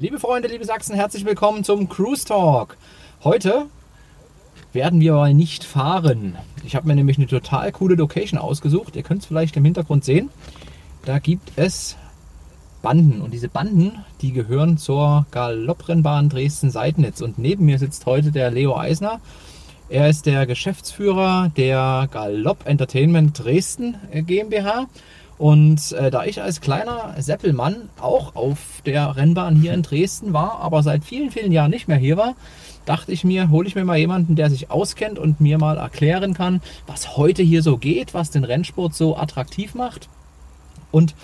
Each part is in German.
Liebe Freunde, liebe Sachsen, herzlich willkommen zum Cruise Talk. Heute werden wir mal nicht fahren. Ich habe mir nämlich eine total coole Location ausgesucht. Ihr könnt es vielleicht im Hintergrund sehen. Da gibt es Banden und diese Banden, die gehören zur Galopprennbahn Dresden-Seidnitz. Und neben mir sitzt heute der Leo Eisner. Er ist der Geschäftsführer der Galopp Entertainment Dresden GmbH. Und äh, da ich als kleiner Seppelmann auch auf der Rennbahn hier in Dresden war, aber seit vielen, vielen Jahren nicht mehr hier war, dachte ich mir, hole ich mir mal jemanden, der sich auskennt und mir mal erklären kann, was heute hier so geht, was den Rennsport so attraktiv macht. Und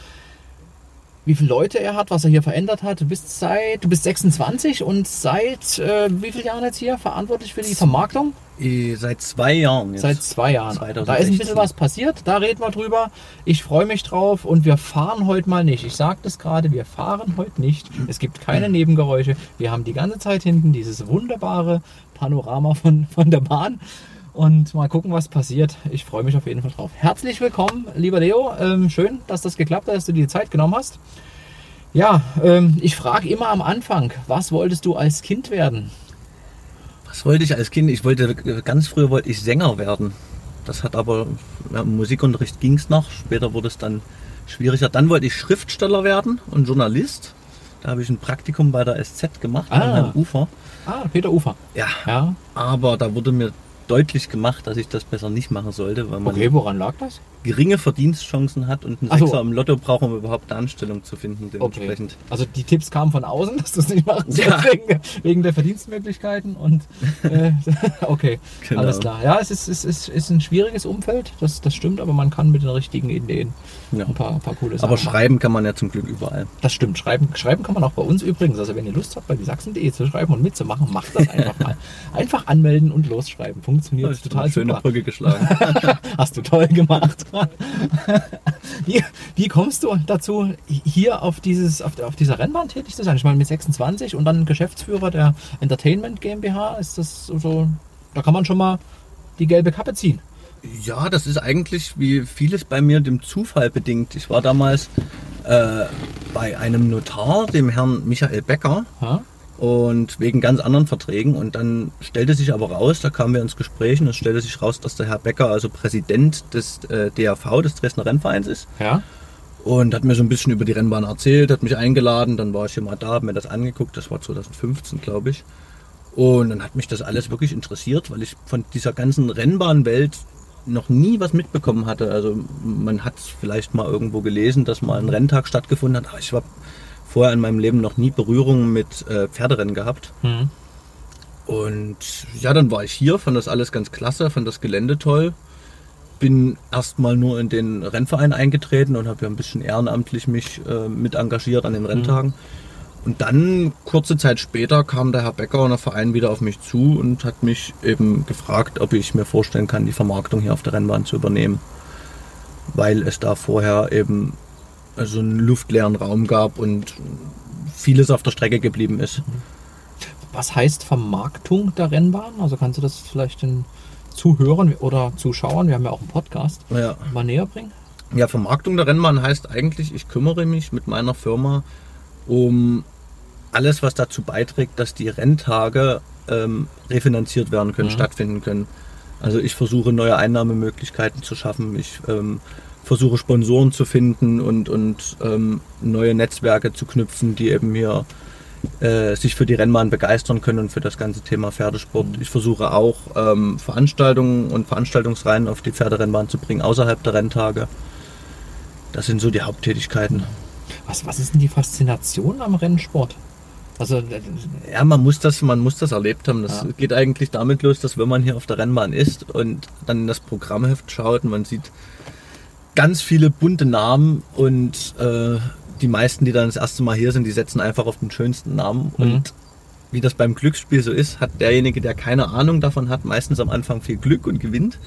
wie viele Leute er hat, was er hier verändert hat. Du bist seit, du bist 26 und seit äh, wie vielen Jahren jetzt hier verantwortlich für die Vermarktung? Seit zwei Jahren. Jetzt. Seit zwei Jahren. 2016. Da ist ein bisschen was passiert, da reden wir drüber. Ich freue mich drauf und wir fahren heute mal nicht. Ich sagte es gerade, wir fahren heute nicht. Es gibt keine Nebengeräusche. Wir haben die ganze Zeit hinten dieses wunderbare Panorama von, von der Bahn und mal gucken, was passiert. Ich freue mich auf jeden Fall drauf. Herzlich willkommen, lieber Leo. Ähm, schön, dass das geklappt hat, dass du dir die Zeit genommen hast. Ja, ähm, ich frage immer am Anfang, was wolltest du als Kind werden? Was wollte ich als Kind? Ich wollte ganz früher wollte ich Sänger werden. Das hat aber ja, im Musikunterricht ging es noch. Später wurde es dann schwieriger. Dann wollte ich Schriftsteller werden und Journalist. Da habe ich ein Praktikum bei der SZ gemacht, ah. Herrn Ufer. Ah, Peter Ufer. Ja. ja. Aber da wurde mir deutlich gemacht, dass ich das besser nicht machen sollte, okay, woran lag das? Geringe Verdienstchancen hat und einen Ach Sechser so. im Lotto braucht, um überhaupt eine Anstellung zu finden. Dementsprechend. Okay. Also die Tipps kamen von außen, dass du es nicht machen ja. wegen, wegen, der Verdienstmöglichkeiten und äh, okay, genau. alles klar. Ja, es ist, es ist, ist ein schwieriges Umfeld, das, das stimmt, aber man kann mit den richtigen Ideen ja. ein paar, ein paar coole Sachen Aber schreiben kann man ja zum Glück überall. Das stimmt, schreiben, schreiben kann man auch bei uns übrigens. Also wenn ihr Lust habt, bei die Sachsen.de zu schreiben und mitzumachen, macht das einfach mal. Einfach anmelden und losschreiben. Funktioniert total schöne super. Brücke geschlagen. Hast du toll gemacht. wie, wie kommst du dazu, hier auf, dieses, auf, auf dieser Rennbahn tätig zu sein? Ich meine, mit 26 und dann Geschäftsführer der Entertainment GmbH, ist das so, da kann man schon mal die gelbe Kappe ziehen. Ja, das ist eigentlich wie vieles bei mir dem Zufall bedingt. Ich war damals äh, bei einem Notar, dem Herrn Michael Becker. Ha? Und wegen ganz anderen Verträgen. Und dann stellte sich aber raus, da kamen wir ins Gespräch und es stellte sich raus, dass der Herr Becker also Präsident des äh, DAV, des Dresdner Rennvereins ist. Ja. Und hat mir so ein bisschen über die Rennbahn erzählt, hat mich eingeladen, dann war ich hier mal da, habe mir das angeguckt, das war 2015, glaube ich. Und dann hat mich das alles wirklich interessiert, weil ich von dieser ganzen Rennbahnwelt noch nie was mitbekommen hatte. Also man hat vielleicht mal irgendwo gelesen, dass mal ein Renntag stattgefunden hat, aber ich war vorher in meinem Leben noch nie Berührung mit äh, Pferderennen gehabt. Mhm. Und ja, dann war ich hier, fand das alles ganz klasse, fand das Gelände toll. Bin erstmal nur in den Rennverein eingetreten und habe ja ein bisschen ehrenamtlich mich äh, mit engagiert an den mhm. Renntagen. Mhm. Und dann, kurze Zeit später, kam der Herr Becker und der Verein wieder auf mich zu und hat mich eben gefragt, ob ich mir vorstellen kann, die Vermarktung hier auf der Rennbahn zu übernehmen. Weil es da vorher eben also einen luftleeren Raum gab und vieles auf der Strecke geblieben ist. Was heißt Vermarktung der Rennbahn? Also kannst du das vielleicht den Zuhörern oder Zuschauern, wir haben ja auch einen Podcast, ja. mal näher bringen? Ja, Vermarktung der Rennbahn heißt eigentlich, ich kümmere mich mit meiner Firma um alles, was dazu beiträgt, dass die Renntage ähm, refinanziert werden können, mhm. stattfinden können. Also ich versuche neue Einnahmemöglichkeiten zu schaffen. Ich ähm, versuche Sponsoren zu finden und, und ähm, neue Netzwerke zu knüpfen, die eben hier äh, sich für die Rennbahn begeistern können und für das ganze Thema Pferdesport. Ich versuche auch ähm, Veranstaltungen und Veranstaltungsreihen auf die Pferderennbahn zu bringen, außerhalb der Renntage. Das sind so die Haupttätigkeiten. Was, was ist denn die Faszination am Rennsport? Also, äh, ja, man muss das, man muss das erlebt haben. Das ja. geht eigentlich damit los, dass wenn man hier auf der Rennbahn ist und dann in das Programmheft schaut und man sieht ganz viele bunte Namen und äh, die meisten, die dann das erste Mal hier sind, die setzen einfach auf den schönsten Namen. Mhm. Und wie das beim Glücksspiel so ist, hat derjenige, der keine Ahnung davon hat, meistens am Anfang viel Glück und gewinnt.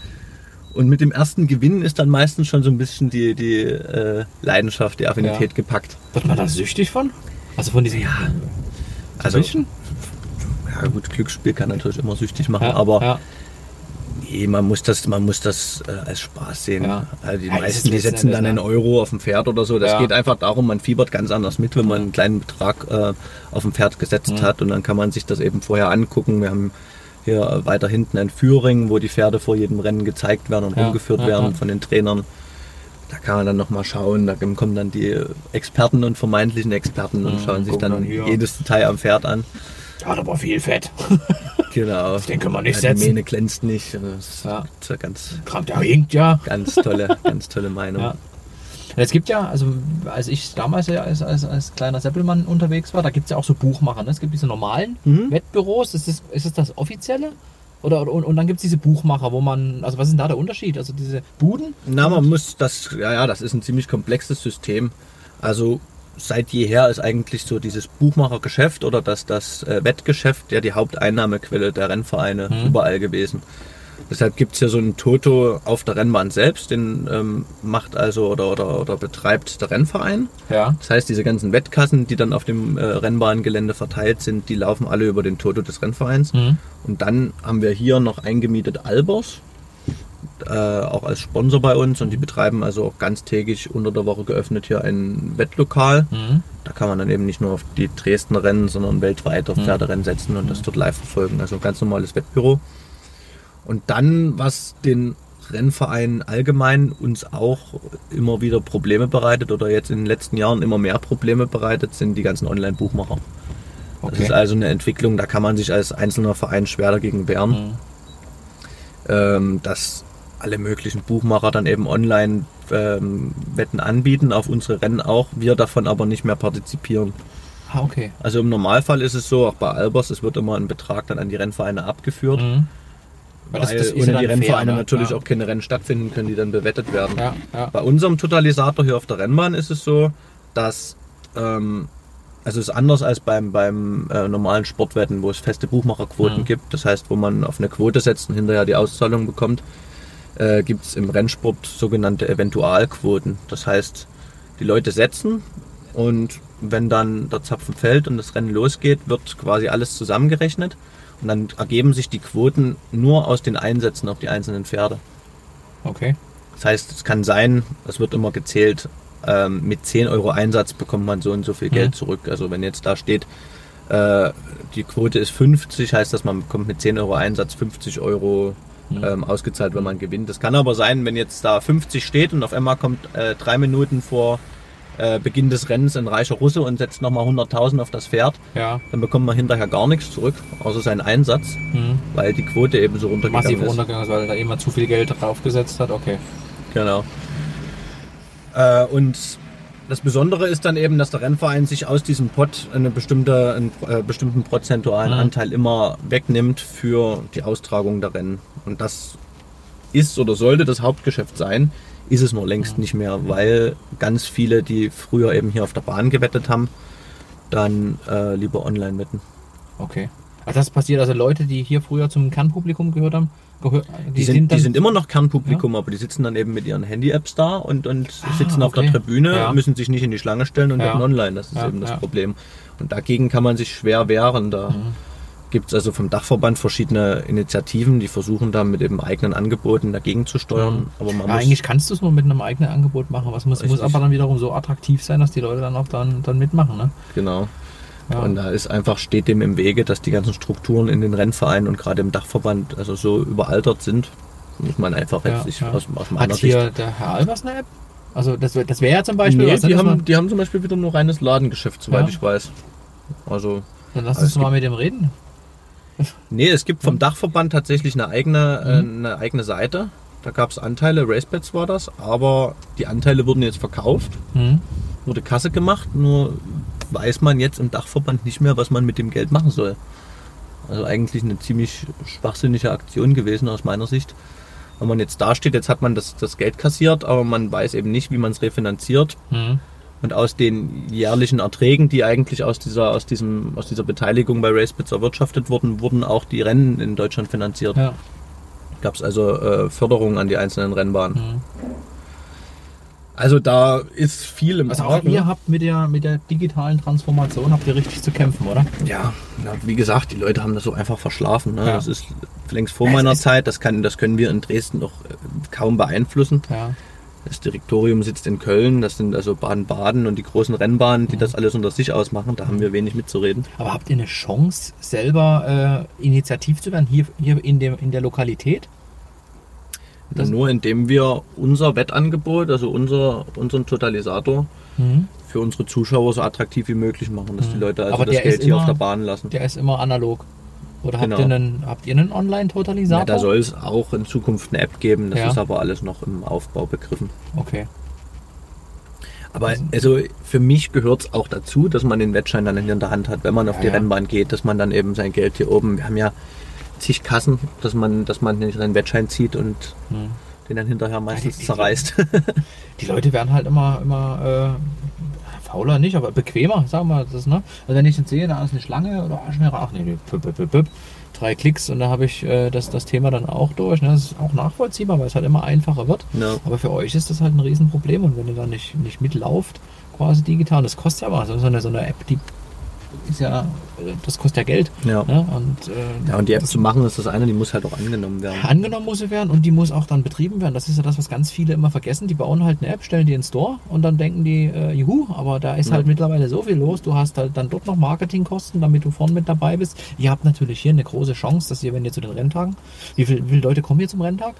Und mit dem ersten Gewinn ist dann meistens schon so ein bisschen die, die äh, Leidenschaft, die Affinität ja. gepackt. Wird man da süchtig von? Also von diesem. Ja. Also, ja gut, Glücksspiel kann natürlich immer süchtig machen, ja, aber ja Nee, man muss das, man muss das äh, als Spaß sehen. Ja. Also die Ja, meisten, ist die setzen dann einen Euro auf dem Pferd oder so. Das Ja. geht einfach darum, man fiebert ganz anders mit, wenn man einen kleinen Betrag äh, auf dem Pferd gesetzt Mhm. hat und dann kann man sich das eben vorher angucken. Wir haben hier weiter hinten ein Führing, wo die Pferde vor jedem Rennen gezeigt werden und rumgeführt werden von den Trainern. Da kann man dann nochmal schauen, da kommen dann die Experten und vermeintlichen Experten und Mhm, schauen sich dann dann jedes Detail am Pferd an. Hat aber viel Fett. Genau. Den kann man nicht ja, Die setzen. Mähne glänzt nicht. Das ist Ja. ja ganz, Kram, der hinkt ja. ganz tolle, ganz tolle Meinung. Ja. Es gibt ja, also als ich damals ja als, als, als kleiner Seppelmann unterwegs war, da gibt es ja auch so Buchmacher. Ne? Es gibt diese normalen Mhm. Wettbüros. Ist das, ist das das offizielle? Oder, oder, und, und dann gibt es diese Buchmacher, wo man, also was ist denn da der Unterschied? Also diese Buden? Na, man muss das, ja, ja, das ist ein ziemlich komplexes System. Also seit jeher ist eigentlich so dieses Buchmachergeschäft oder das, das äh, Wettgeschäft ja die Haupteinnahmequelle der Rennvereine Mhm. überall gewesen. Deshalb gibt es ja so einen Toto auf der Rennbahn selbst, den ähm, macht also oder, oder, oder betreibt der Rennverein. Ja. Das heißt, diese ganzen Wettkassen, die dann auf dem äh, Rennbahngelände verteilt sind, die laufen alle über den Toto des Rennvereins. Mhm. Und dann haben wir hier noch eingemietet Albers, äh, auch als Sponsor bei uns. Und die betreiben also auch ganztägig unter der Woche geöffnet hier ein Wettlokal. Mhm. Da kann man dann eben nicht nur auf die Dresdner Rennen, sondern weltweit auf Mhm. Pferderennen setzen und das dort live verfolgen. Also ein ganz normales Wettbüro. Und dann, was den Rennverein allgemein uns auch immer wieder Probleme bereitet oder jetzt in den letzten Jahren immer mehr Probleme bereitet, sind die ganzen Online-Buchmacher. Das Okay. ist also eine Entwicklung, da kann man sich als einzelner Verein schwer dagegen wehren, Mhm. ähm, dass alle möglichen Buchmacher dann eben online ähm, Wetten anbieten, auf unsere Rennen auch, wir davon aber nicht mehr partizipieren. Ah, okay. Also im Normalfall ist es so, auch bei Albers, es wird immer ein Betrag dann an die Rennvereine abgeführt, Mhm. weil, das- das ist ohne die Rennvereine fair, natürlich Ja. auch keine Rennen stattfinden können, die dann bewettet werden. Ja, ja. Bei unserem Totalisator hier auf der Rennbahn ist es so, dass ähm, also es ist anders als beim, beim äh, normalen Sportwetten, wo es feste Buchmacherquoten Mhm. gibt. Das heißt, wo man auf eine Quote setzt und hinterher die Auszahlung bekommt, äh, gibt es im Rennsport sogenannte Eventualquoten. Das heißt, die Leute setzen und wenn dann der Zapfen fällt und das Rennen losgeht, wird quasi alles zusammengerechnet und dann ergeben sich die Quoten nur aus den Einsätzen auf die einzelnen Pferde. Okay. Das heißt, es kann sein, es wird immer gezählt, ähm, mit 10 Euro Einsatz bekommt man so und so viel Mhm. Geld zurück. Also wenn jetzt da steht, äh, die Quote ist 50, heißt das, man bekommt mit 10 Euro Einsatz 50 Euro Mhm. Ähm, ausgezahlt, wenn man gewinnt. Das kann aber sein, wenn jetzt da 50 steht und auf einmal kommt äh, drei Minuten vor äh, Beginn des Rennens ein reicher Russe und setzt nochmal 100.000 auf das Pferd, Ja. dann bekommt man hinterher gar nichts zurück, außer seinen Einsatz, Mhm. weil die Quote eben so runtergegangen Massiv ist. runtergegangen ist, weil da jemand zu viel Geld draufgesetzt hat. Okay. Genau. Äh, und das Besondere ist dann eben, dass der Rennverein sich aus diesem Pot eine bestimmte, einen äh, bestimmten prozentualen Mhm. Anteil immer wegnimmt für die Austragung der Rennen. Und das ist oder sollte das Hauptgeschäft sein, ist es nur längst Mhm. nicht mehr, weil ganz viele, die früher eben hier auf der Bahn gewettet haben, dann äh, lieber online wetten. Okay. Also das passiert also Leute, die hier früher zum Kernpublikum gehört haben, gehör, Die, sind, die sind immer noch Kernpublikum, aber die sitzen dann eben mit ihren Handy-Apps da und, und Ah, sitzen auf okay. der Tribüne, Ja. müssen sich nicht in die Schlange stellen und Ja. online. Das ist Ja, eben das ja. Problem. Und dagegen kann man sich schwer wehren. Da Mhm. gibt es also vom Dachverband verschiedene Initiativen, die versuchen da mit eben eigenen Angeboten dagegen zu steuern. Mhm. Aber man Ja, muss, eigentlich kannst du es nur mit einem eigenen Angebot machen. Was muss, muss aber dann wiederum so attraktiv sein, dass die Leute dann auch dann, dann mitmachen. Ne? genau. Ja. Und da ist einfach, steht dem im Wege, dass die ganzen Strukturen in den Rennvereinen und gerade im Dachverband also so überaltert sind. Muss man einfach Ja, jetzt ja. aus, aus meiner Hat Sicht hier der Herr Albers eine App? Also das, das wäre ja zum Beispiel Nee, was, die haben, die haben zum Beispiel wieder nur reines Ladengeschäft, soweit Ja. ich weiß. Also, Dann lass Aber uns mal mit dem reden. nee, es gibt vom Dachverband tatsächlich eine eigene, Mhm. eine eigene Seite. Da gab es Anteile, Racebets war das, aber die Anteile wurden jetzt verkauft, Mhm. wurde Kasse gemacht, nur weiß man jetzt im Dachverband nicht mehr, was man mit dem Geld machen soll. Also eigentlich eine ziemlich schwachsinnige Aktion gewesen aus meiner Sicht. Wenn man jetzt da steht, jetzt hat man das, das Geld kassiert, aber man weiß eben nicht, wie man es refinanziert. Mhm. Und aus den jährlichen Erträgen, die eigentlich aus dieser, aus diesem, aus dieser Beteiligung bei Racebits erwirtschaftet wurden, wurden auch die Rennen in Deutschland finanziert. Ja. Gab es also äh, Förderungen an die einzelnen Rennbahnen. Mhm. Also da ist viel im Also auch ihr habt mit der, mit der digitalen Transformation habt ihr richtig zu kämpfen, oder? Ja, na, wie gesagt, die Leute haben das so einfach verschlafen. Ne? Ja. Das ist längst vor Ja, es meiner Zeit. Das, kann, das können wir in Dresden noch äh, kaum beeinflussen. Ja. Das Direktorium sitzt in Köln, das sind also Baden-Baden und die großen Rennbahnen, die Mhm. das alles unter sich ausmachen. Da haben wir wenig mitzureden. Aber habt ihr eine Chance, selber äh, initiativ zu werden, hier, hier in, dem, in der Lokalität? Das- Nur indem wir unser Wettangebot, also unser, unseren Totalisator, für unsere Zuschauer so attraktiv wie möglich machen, dass die Mhm. Leute also Aber das Geld hier immer- auf der Bahn lassen. Der ist immer analog. Oder habt Genau. ihr einen, habt ihr einen Online-Totalisator? Ja, da soll es auch in Zukunft eine App geben, das Ja. ist aber alles noch im Aufbau begriffen. Okay. Aber also für mich gehört es auch dazu, dass man den Wettschein dann in der Hand hat, wenn man auf Ja, die. Rennbahn geht, dass man dann eben sein Geld hier oben, wir haben ja zig Kassen, dass man, dass man nicht seinen Wettschein zieht und Hm. den dann hinterher meistens die- die- zerreißt. Die Leute werden halt immer, immer äh, fauler nicht, aber bequemer, sagen wir das, ne? Also wenn ich jetzt sehe, da ist eine Schlange oder ah, schnell ach nee, nee, püpp, püpp, püpp, drei Klicks und da habe ich äh, das, das Thema dann auch durch. Ne? Das ist auch nachvollziehbar, weil es halt immer einfacher wird. ja. Aber für euch ist das halt ein Riesenproblem und wenn ihr dann nicht, nicht mitlauft, quasi digital, das kostet ja was. So eine, so eine App, die ist ja, äh, das kostet ja Geld. Ja. Ne? Und, äh, ja, und die App zu machen ist das eine, die muss halt auch angenommen werden. Angenommen muss sie werden und die muss auch dann betrieben werden. Das ist ja das, was ganz viele immer vergessen. Die bauen halt eine App, stellen die in den Store und dann denken die, äh, juhu, aber da ist Ja. halt mittlerweile so viel los. Du hast halt dann dort noch Marketingkosten, damit du vorne mit dabei bist. Ihr habt natürlich hier eine große Chance, dass ihr, wenn ihr zu den Renntagen, wie, viel, wie viele Leute kommen hier zum Renntag?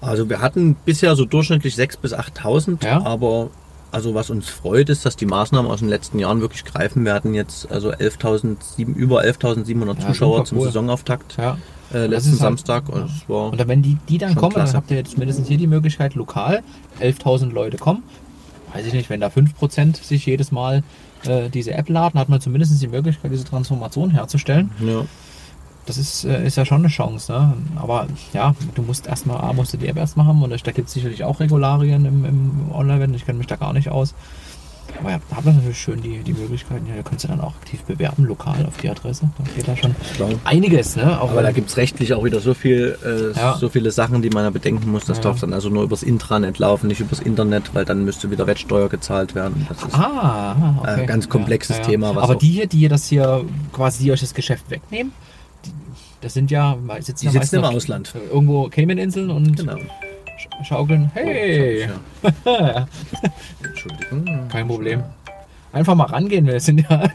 Also wir hatten bisher so durchschnittlich 6.000 bis 8.000, Ja. aber also was uns freut, ist, dass die Maßnahmen aus den letzten Jahren wirklich greifen. Wir hatten jetzt also 11.000, über 11.700 Ja, Zuschauer zum cool. Saisonauftakt Ja. äh, letzten halt- Samstag. Und es war Und dann, wenn die, die dann kommen, dann klasse. habt ihr jetzt mindestens hier die Möglichkeit, lokal 11.000 Leute kommen. Weiß ich nicht, wenn da 5% sich jedes Mal äh, diese App laden, hat man zumindest die Möglichkeit, diese Transformation herzustellen. ja, Das ist, äh, ist ja schon eine Chance. Ne? Aber ja, du musst erstmal, A, musst du die App erstmal haben und da gibt es sicherlich auch Regularien im, im Online-Wetten. Ich kenne mich da gar nicht aus. Aber ja, da hat man natürlich schön die, die Möglichkeiten. Ja, da kannst du dann auch aktiv bewerben, lokal auf die Adresse. Da geht da schon klar. einiges. Ne? Auch Aber da gibt es rechtlich auch wieder so viel, äh, Ja. so viele Sachen, die man da bedenken muss. Das Ja. darf dann also nur übers Intranet laufen, nicht übers Internet, weil dann müsste wieder Wettsteuer gezahlt werden. Das ist, Ah, okay. Äh, ganz komplexes Thema, Aber die hier, die hier das hier quasi, die euch das Geschäft wegnehmen, das sind ja, sitzen Die ja sitzen im Ausland. Irgendwo Cayman-Inseln und Genau. sch- schaukeln. Hey, Ja. Entschuldigung. kein Problem. Einfach mal rangehen, wir sind ja.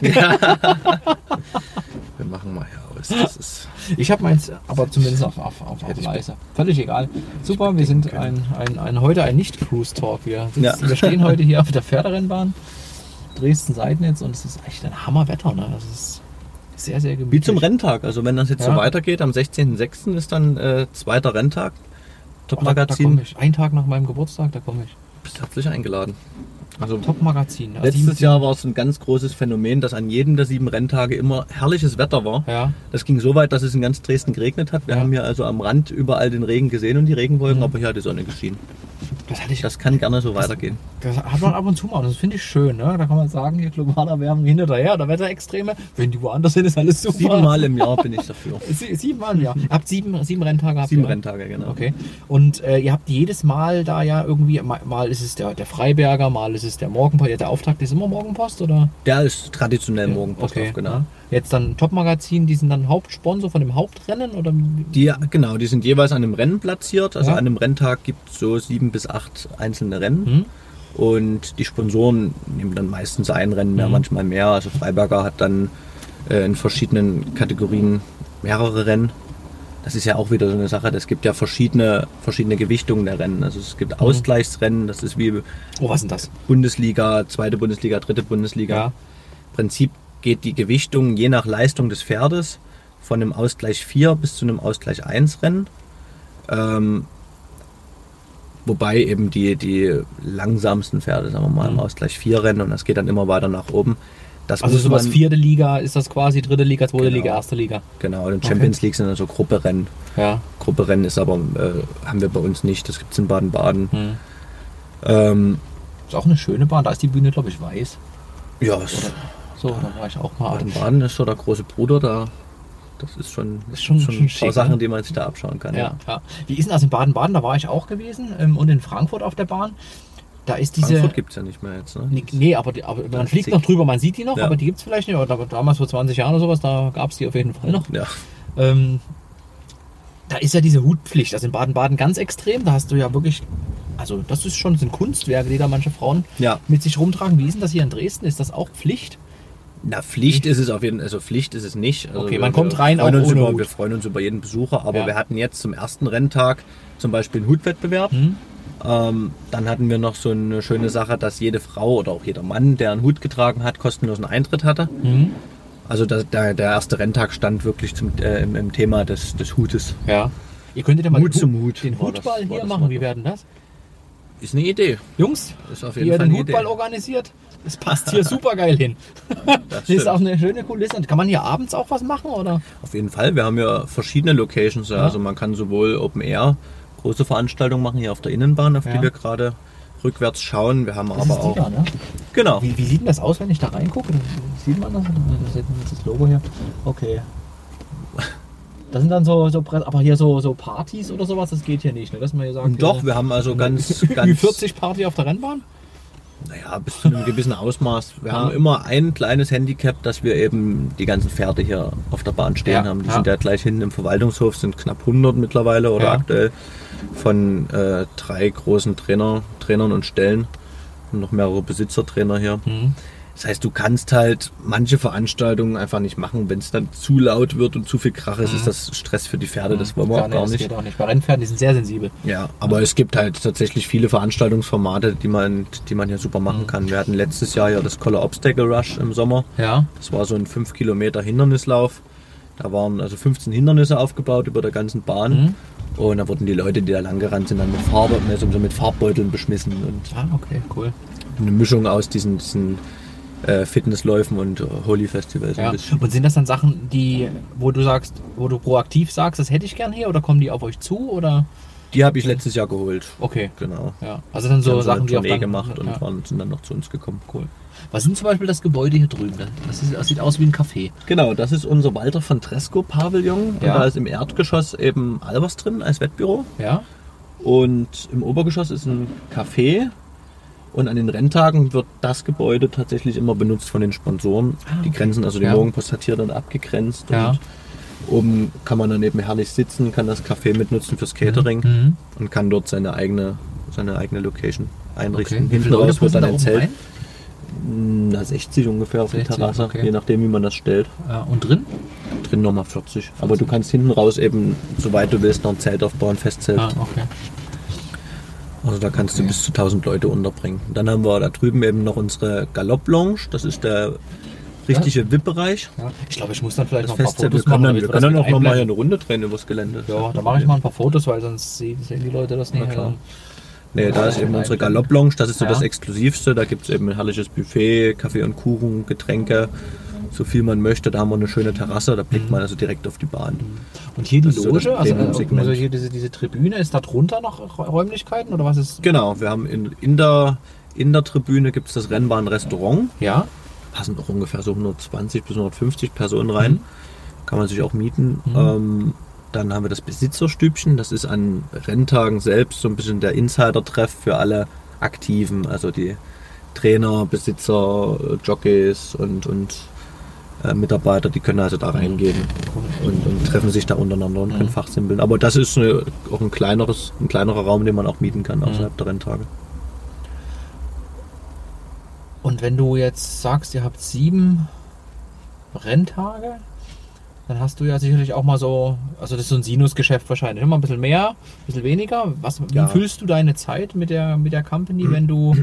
Wir machen mal hier aus. Das ist, Ich habe meins, aber zumindest auf, auf, auf, auf leise. Völlig egal. Super, wir sind ein, ein, ein, heute ein Nicht-Cruise-Talk. Wir, Ja. wir stehen heute hier auf der Pferderennbahn, Dresden Seidnitz und es ist echt ein Hammerwetter. Ne? Das ist sehr, sehr gemütlich. wie zum Renntag. Also wenn das jetzt Ja. so weitergeht, am 16.06. ist dann äh, zweiter Renntag. Oh, da, da ich. Ein Tag nach meinem Geburtstag, da komme ich. Bist herzlich eingeladen. Also Top-Magazin. Also letztes Jahr war es ein ganz großes Phänomen, dass an jedem der sieben Renntage immer herrliches Wetter war. Ja, Das ging so weit, dass es in ganz Dresden geregnet hat. Wir Ja. haben hier also am Rand überall den Regen gesehen und die Regenwolken, Mhm. aber hier hat die Sonne geschienen. das ich. Das kann gerne so weitergehen. Das hat man ab und zu mal. Das finde ich schön. Ne? Da kann man sagen, hier globale Erwärmung hinterher oder Wetterextreme. Wenn die woanders sind, ist alles super. Siebenmal im Jahr bin ich dafür. Sie, siebenmal, ja. Ihr habt sieben, sieben Renntage. Habt Sieben ihr? Renntage, genau. Okay. Und äh, ihr habt jedes Mal da ja irgendwie, mal, mal ist es der, der Freiberger, mal ist es der Morgenpost. Ja, der Auftakt ist immer Morgenpost, oder? Der ist traditionell Morgenpost okay. genau. Ja. Jetzt dann Top-Magazin, die sind dann Hauptsponsor von dem Hauptrennen, oder? Die, genau, die sind jeweils an einem Rennen platziert. Also Ja. an einem Renntag gibt es so sieben bis acht einzelne Rennen. Hm? Und die Sponsoren nehmen dann meistens ein Rennen Mhm. manchmal mehr. Also Freiberger hat dann äh, in verschiedenen Kategorien mehrere Rennen. Das ist ja auch wieder so eine Sache. Es gibt ja verschiedene, verschiedene Gewichtungen der Rennen. Also es gibt Ausgleichsrennen, das ist wie Oh, was ist das? Bundesliga, zweite Bundesliga, dritte Bundesliga. Ja. Im Prinzip geht die Gewichtung je nach Leistung des Pferdes von einem Ausgleich 4 bis zu einem Ausgleich 1 Rennen. Ähm, wobei eben die, die langsamsten Pferde, sagen wir mal, im Mhm. Ausgleich 4 rennen und das geht dann immer weiter nach oben. Das Also sowas vierte Liga, ist das quasi dritte Liga, zweite Genau. Liga, erste Liga. Genau, und Champions League sind also Grupperennen. Ja. Grupperennen ist aber, äh, haben wir bei uns nicht, das gibt es in Baden-Baden. Hm. Ähm, Ist auch eine schöne Bahn. Da ist die Bühne, glaube ich, weiß. ja, es- So, da war ich auch mal. Baden-Baden ist so der große Bruder da. Das ist schon, Ist schon- schon ein paar schick, Sachen, ne? die man sich da abschauen kann. Ja, ja. Wie ist denn das in Baden-Baden? Da war ich auch gewesen ähm, und in Frankfurt auf der Bahn. Da ist diese. Frankfurt gibt es ja nicht mehr jetzt. Ne? Nee, nee, aber, die, aber man fliegt noch drüber, man sieht die noch, Ja. aber die gibt es vielleicht nicht. Oder damals vor 20 Jahren oder sowas, da gab es die auf jeden Fall noch. Ja, Ähm, da ist ja diese Hutpflicht, also in Baden-Baden ganz extrem. Da hast du ja wirklich, also das ist schon, sind Kunstwerke, die da manche Frauen Ja. mit sich rumtragen. Wie ist denn das hier in Dresden? Ist das auch Pflicht? Na, Pflicht ist es auf jeden Fall, also Pflicht ist es nicht. Also Okay, wir- man kommt wir rein, auch ohne über, Hut. Wir freuen uns über jeden Besucher, aber Ja. wir hatten jetzt zum ersten Renntag zum Beispiel einen Hutwettbewerb. Mhm. Ähm, dann hatten wir noch so eine schöne Sache, dass jede Frau oder auch jeder Mann, der einen Hut getragen hat, kostenlosen Eintritt hatte. Mhm. Also da, der, der erste Renntag stand wirklich zum, äh, im, im Thema des, des Hutes. Ja. Ihr könntet ja mal Mut den, zum Hut- den das- Hutball war hier das machen. Wie werden das? Ist eine Idee. Jungs, Ist auf jeden ihr Fall den eine Idee. Hutball organisiert, das passt hier super geil hin. Das Das ist auch eine schöne Kulisse. Und kann man hier abends auch was machen? Oder? Auf jeden Fall. Wir haben ja verschiedene Locations. Ja. Also man kann sowohl Open Air, große Veranstaltungen machen hier auf der Innenbahn, auf Ja. die wir gerade rückwärts schauen. Wir haben Das aber ist die auch. da, ne? Genau. Wie, wie sieht denn das aus, wenn ich da reingucke? Sieht man das? Das ist das Logo hier. Okay. Das sind dann so, so aber hier so, so Partys oder sowas, das geht hier nicht, ne? Dass man hier sagt, Doch, äh, wir haben also ganz, ganz Ü40 Party auf der Rennbahn? Naja, bis zu einem gewissen Ausmaß. Wir Ja. haben immer ein kleines Handicap, dass wir eben die ganzen Pferde hier auf der Bahn stehen Ja, haben. Die ja. sind ja gleich hinten im Verwaltungshof, sind knapp 100 mittlerweile oder aktuell von äh, drei großen Trainer, Trainern und Stellen. Und noch mehrere Besitzertrainer hier. Mhm. Das heißt, du kannst halt manche Veranstaltungen einfach nicht machen. Wenn es dann zu laut wird und zu viel Krach ist, ist das Stress für die Pferde. Das wollen wir Ja, auch gar das nicht. geht auch nicht. Bei Rennpferden, die sind sehr sensibel. Ja, aber es gibt halt tatsächlich viele Veranstaltungsformate, die man, die man hier super Mhm. machen kann. Wir hatten letztes Jahr ja das Collar Obstacle Rush im Sommer. Ja. Das war so ein 5 Kilometer Hindernislauf. Da waren also 15 Hindernisse aufgebaut über der ganzen Bahn. Mhm. Und da wurden die Leute, die da lang gerannt sind, dann mit Farbe, also mit Farbbeuteln beschmissen. Und Ah, okay, cool. eine Mischung aus diesen, diesen äh, Fitnessläufen und Holy Festivals Ja. Und sind das dann Sachen, die, wo du sagst, wo du proaktiv sagst, das hätte ich gern hier oder kommen die auf euch zu oder? Die habe ich letztes Jahr geholt. Okay. Genau. Ja. Also dann So haben Sachen, eine die auch Tournee dann, gemacht und ja. waren, sind dann noch zu uns gekommen. Cool. Was sind zum Beispiel das Gebäude hier drüben? Das, ist, das sieht aus wie ein Café. Genau, das ist unser Walter von Tresco Pavillon. Ja. da ist im Erdgeschoss eben Albers drin als Wettbüro. Ja. Und im Obergeschoss ist ein Café. Und an den Renntagen wird das Gebäude tatsächlich immer benutzt von den Sponsoren. Ah, Die okay. Grenzen, also die Ja. Morgenpost hat hier dann abgegrenzt. Ja. Und oben kann man dann eben herrlich sitzen, kann das Café mitnutzen fürs Catering Mhm. und kann dort seine eigene, seine eigene Location einrichten. Okay. Hinten raus wird dann da ein Zelt. Na, 60 ungefähr auf der 60, Terrasse, okay. je nachdem, wie man das stellt. Und drin? Drin nochmal 40. Aber du kannst hinten raus eben, soweit du willst, noch ein Zelt aufbauen, Festzelt. Ah, okay. Also da kannst du Okay. bis zu 1000 Leute unterbringen. Dann haben wir da drüben eben noch unsere Galopp-Lounge. Das ist der richtige VIP-Bereich. Ja. Ich glaube, ich muss dann vielleicht Das noch ein paar. Wir Fotos machen. können dann, wir wir können dann auch nochmal eine Runde drehen übers Gelände. Ja, da mache ich mal ein paar Fotos, weil sonst sehen die Leute das nicht. Nee, da ist eben Ja. unsere Galopp-Lounge. Das ist so Ja. das Exklusivste. Da gibt es eben ein herrliches Buffet, Kaffee und Kuchen, Getränke, so viel man möchte. Da haben wir eine schöne Terrasse. Da blickt man also direkt auf die Bahn. Und hier die Das ist so das Loge, also, Premium-Segment. also hier diese, diese Tribüne, ist da drunter noch Rä- Räumlichkeiten oder was ist? Genau, wir haben in, in, der, in der Tribüne gibt es das Rennbahn-Restaurant. Ja. passen auch ungefähr so 120 bis 150 Personen rein. Mhm. Kann man sich auch mieten. Mhm. Ähm, dann haben wir das Besitzerstübchen. Das ist an Renntagen selbst so ein bisschen der Insider-Treff für alle Aktiven, also die Trainer, Besitzer, äh, Jockeys und, und äh, Mitarbeiter, die können also da reingehen und, und treffen sich da untereinander und können Mhm. fachsimpeln. Aber das ist eine, auch ein kleineres, ein kleinerer Raum, den man auch mieten kann außerhalb der Renntage. Und wenn du jetzt sagst, ihr habt sieben Renntage, dann hast du ja sicherlich auch mal so, also das ist so ein Sinusgeschäft wahrscheinlich, immer ein bisschen mehr, ein bisschen weniger. Was, wie Ja. fühlst du deine Zeit mit der, mit der Company, wenn du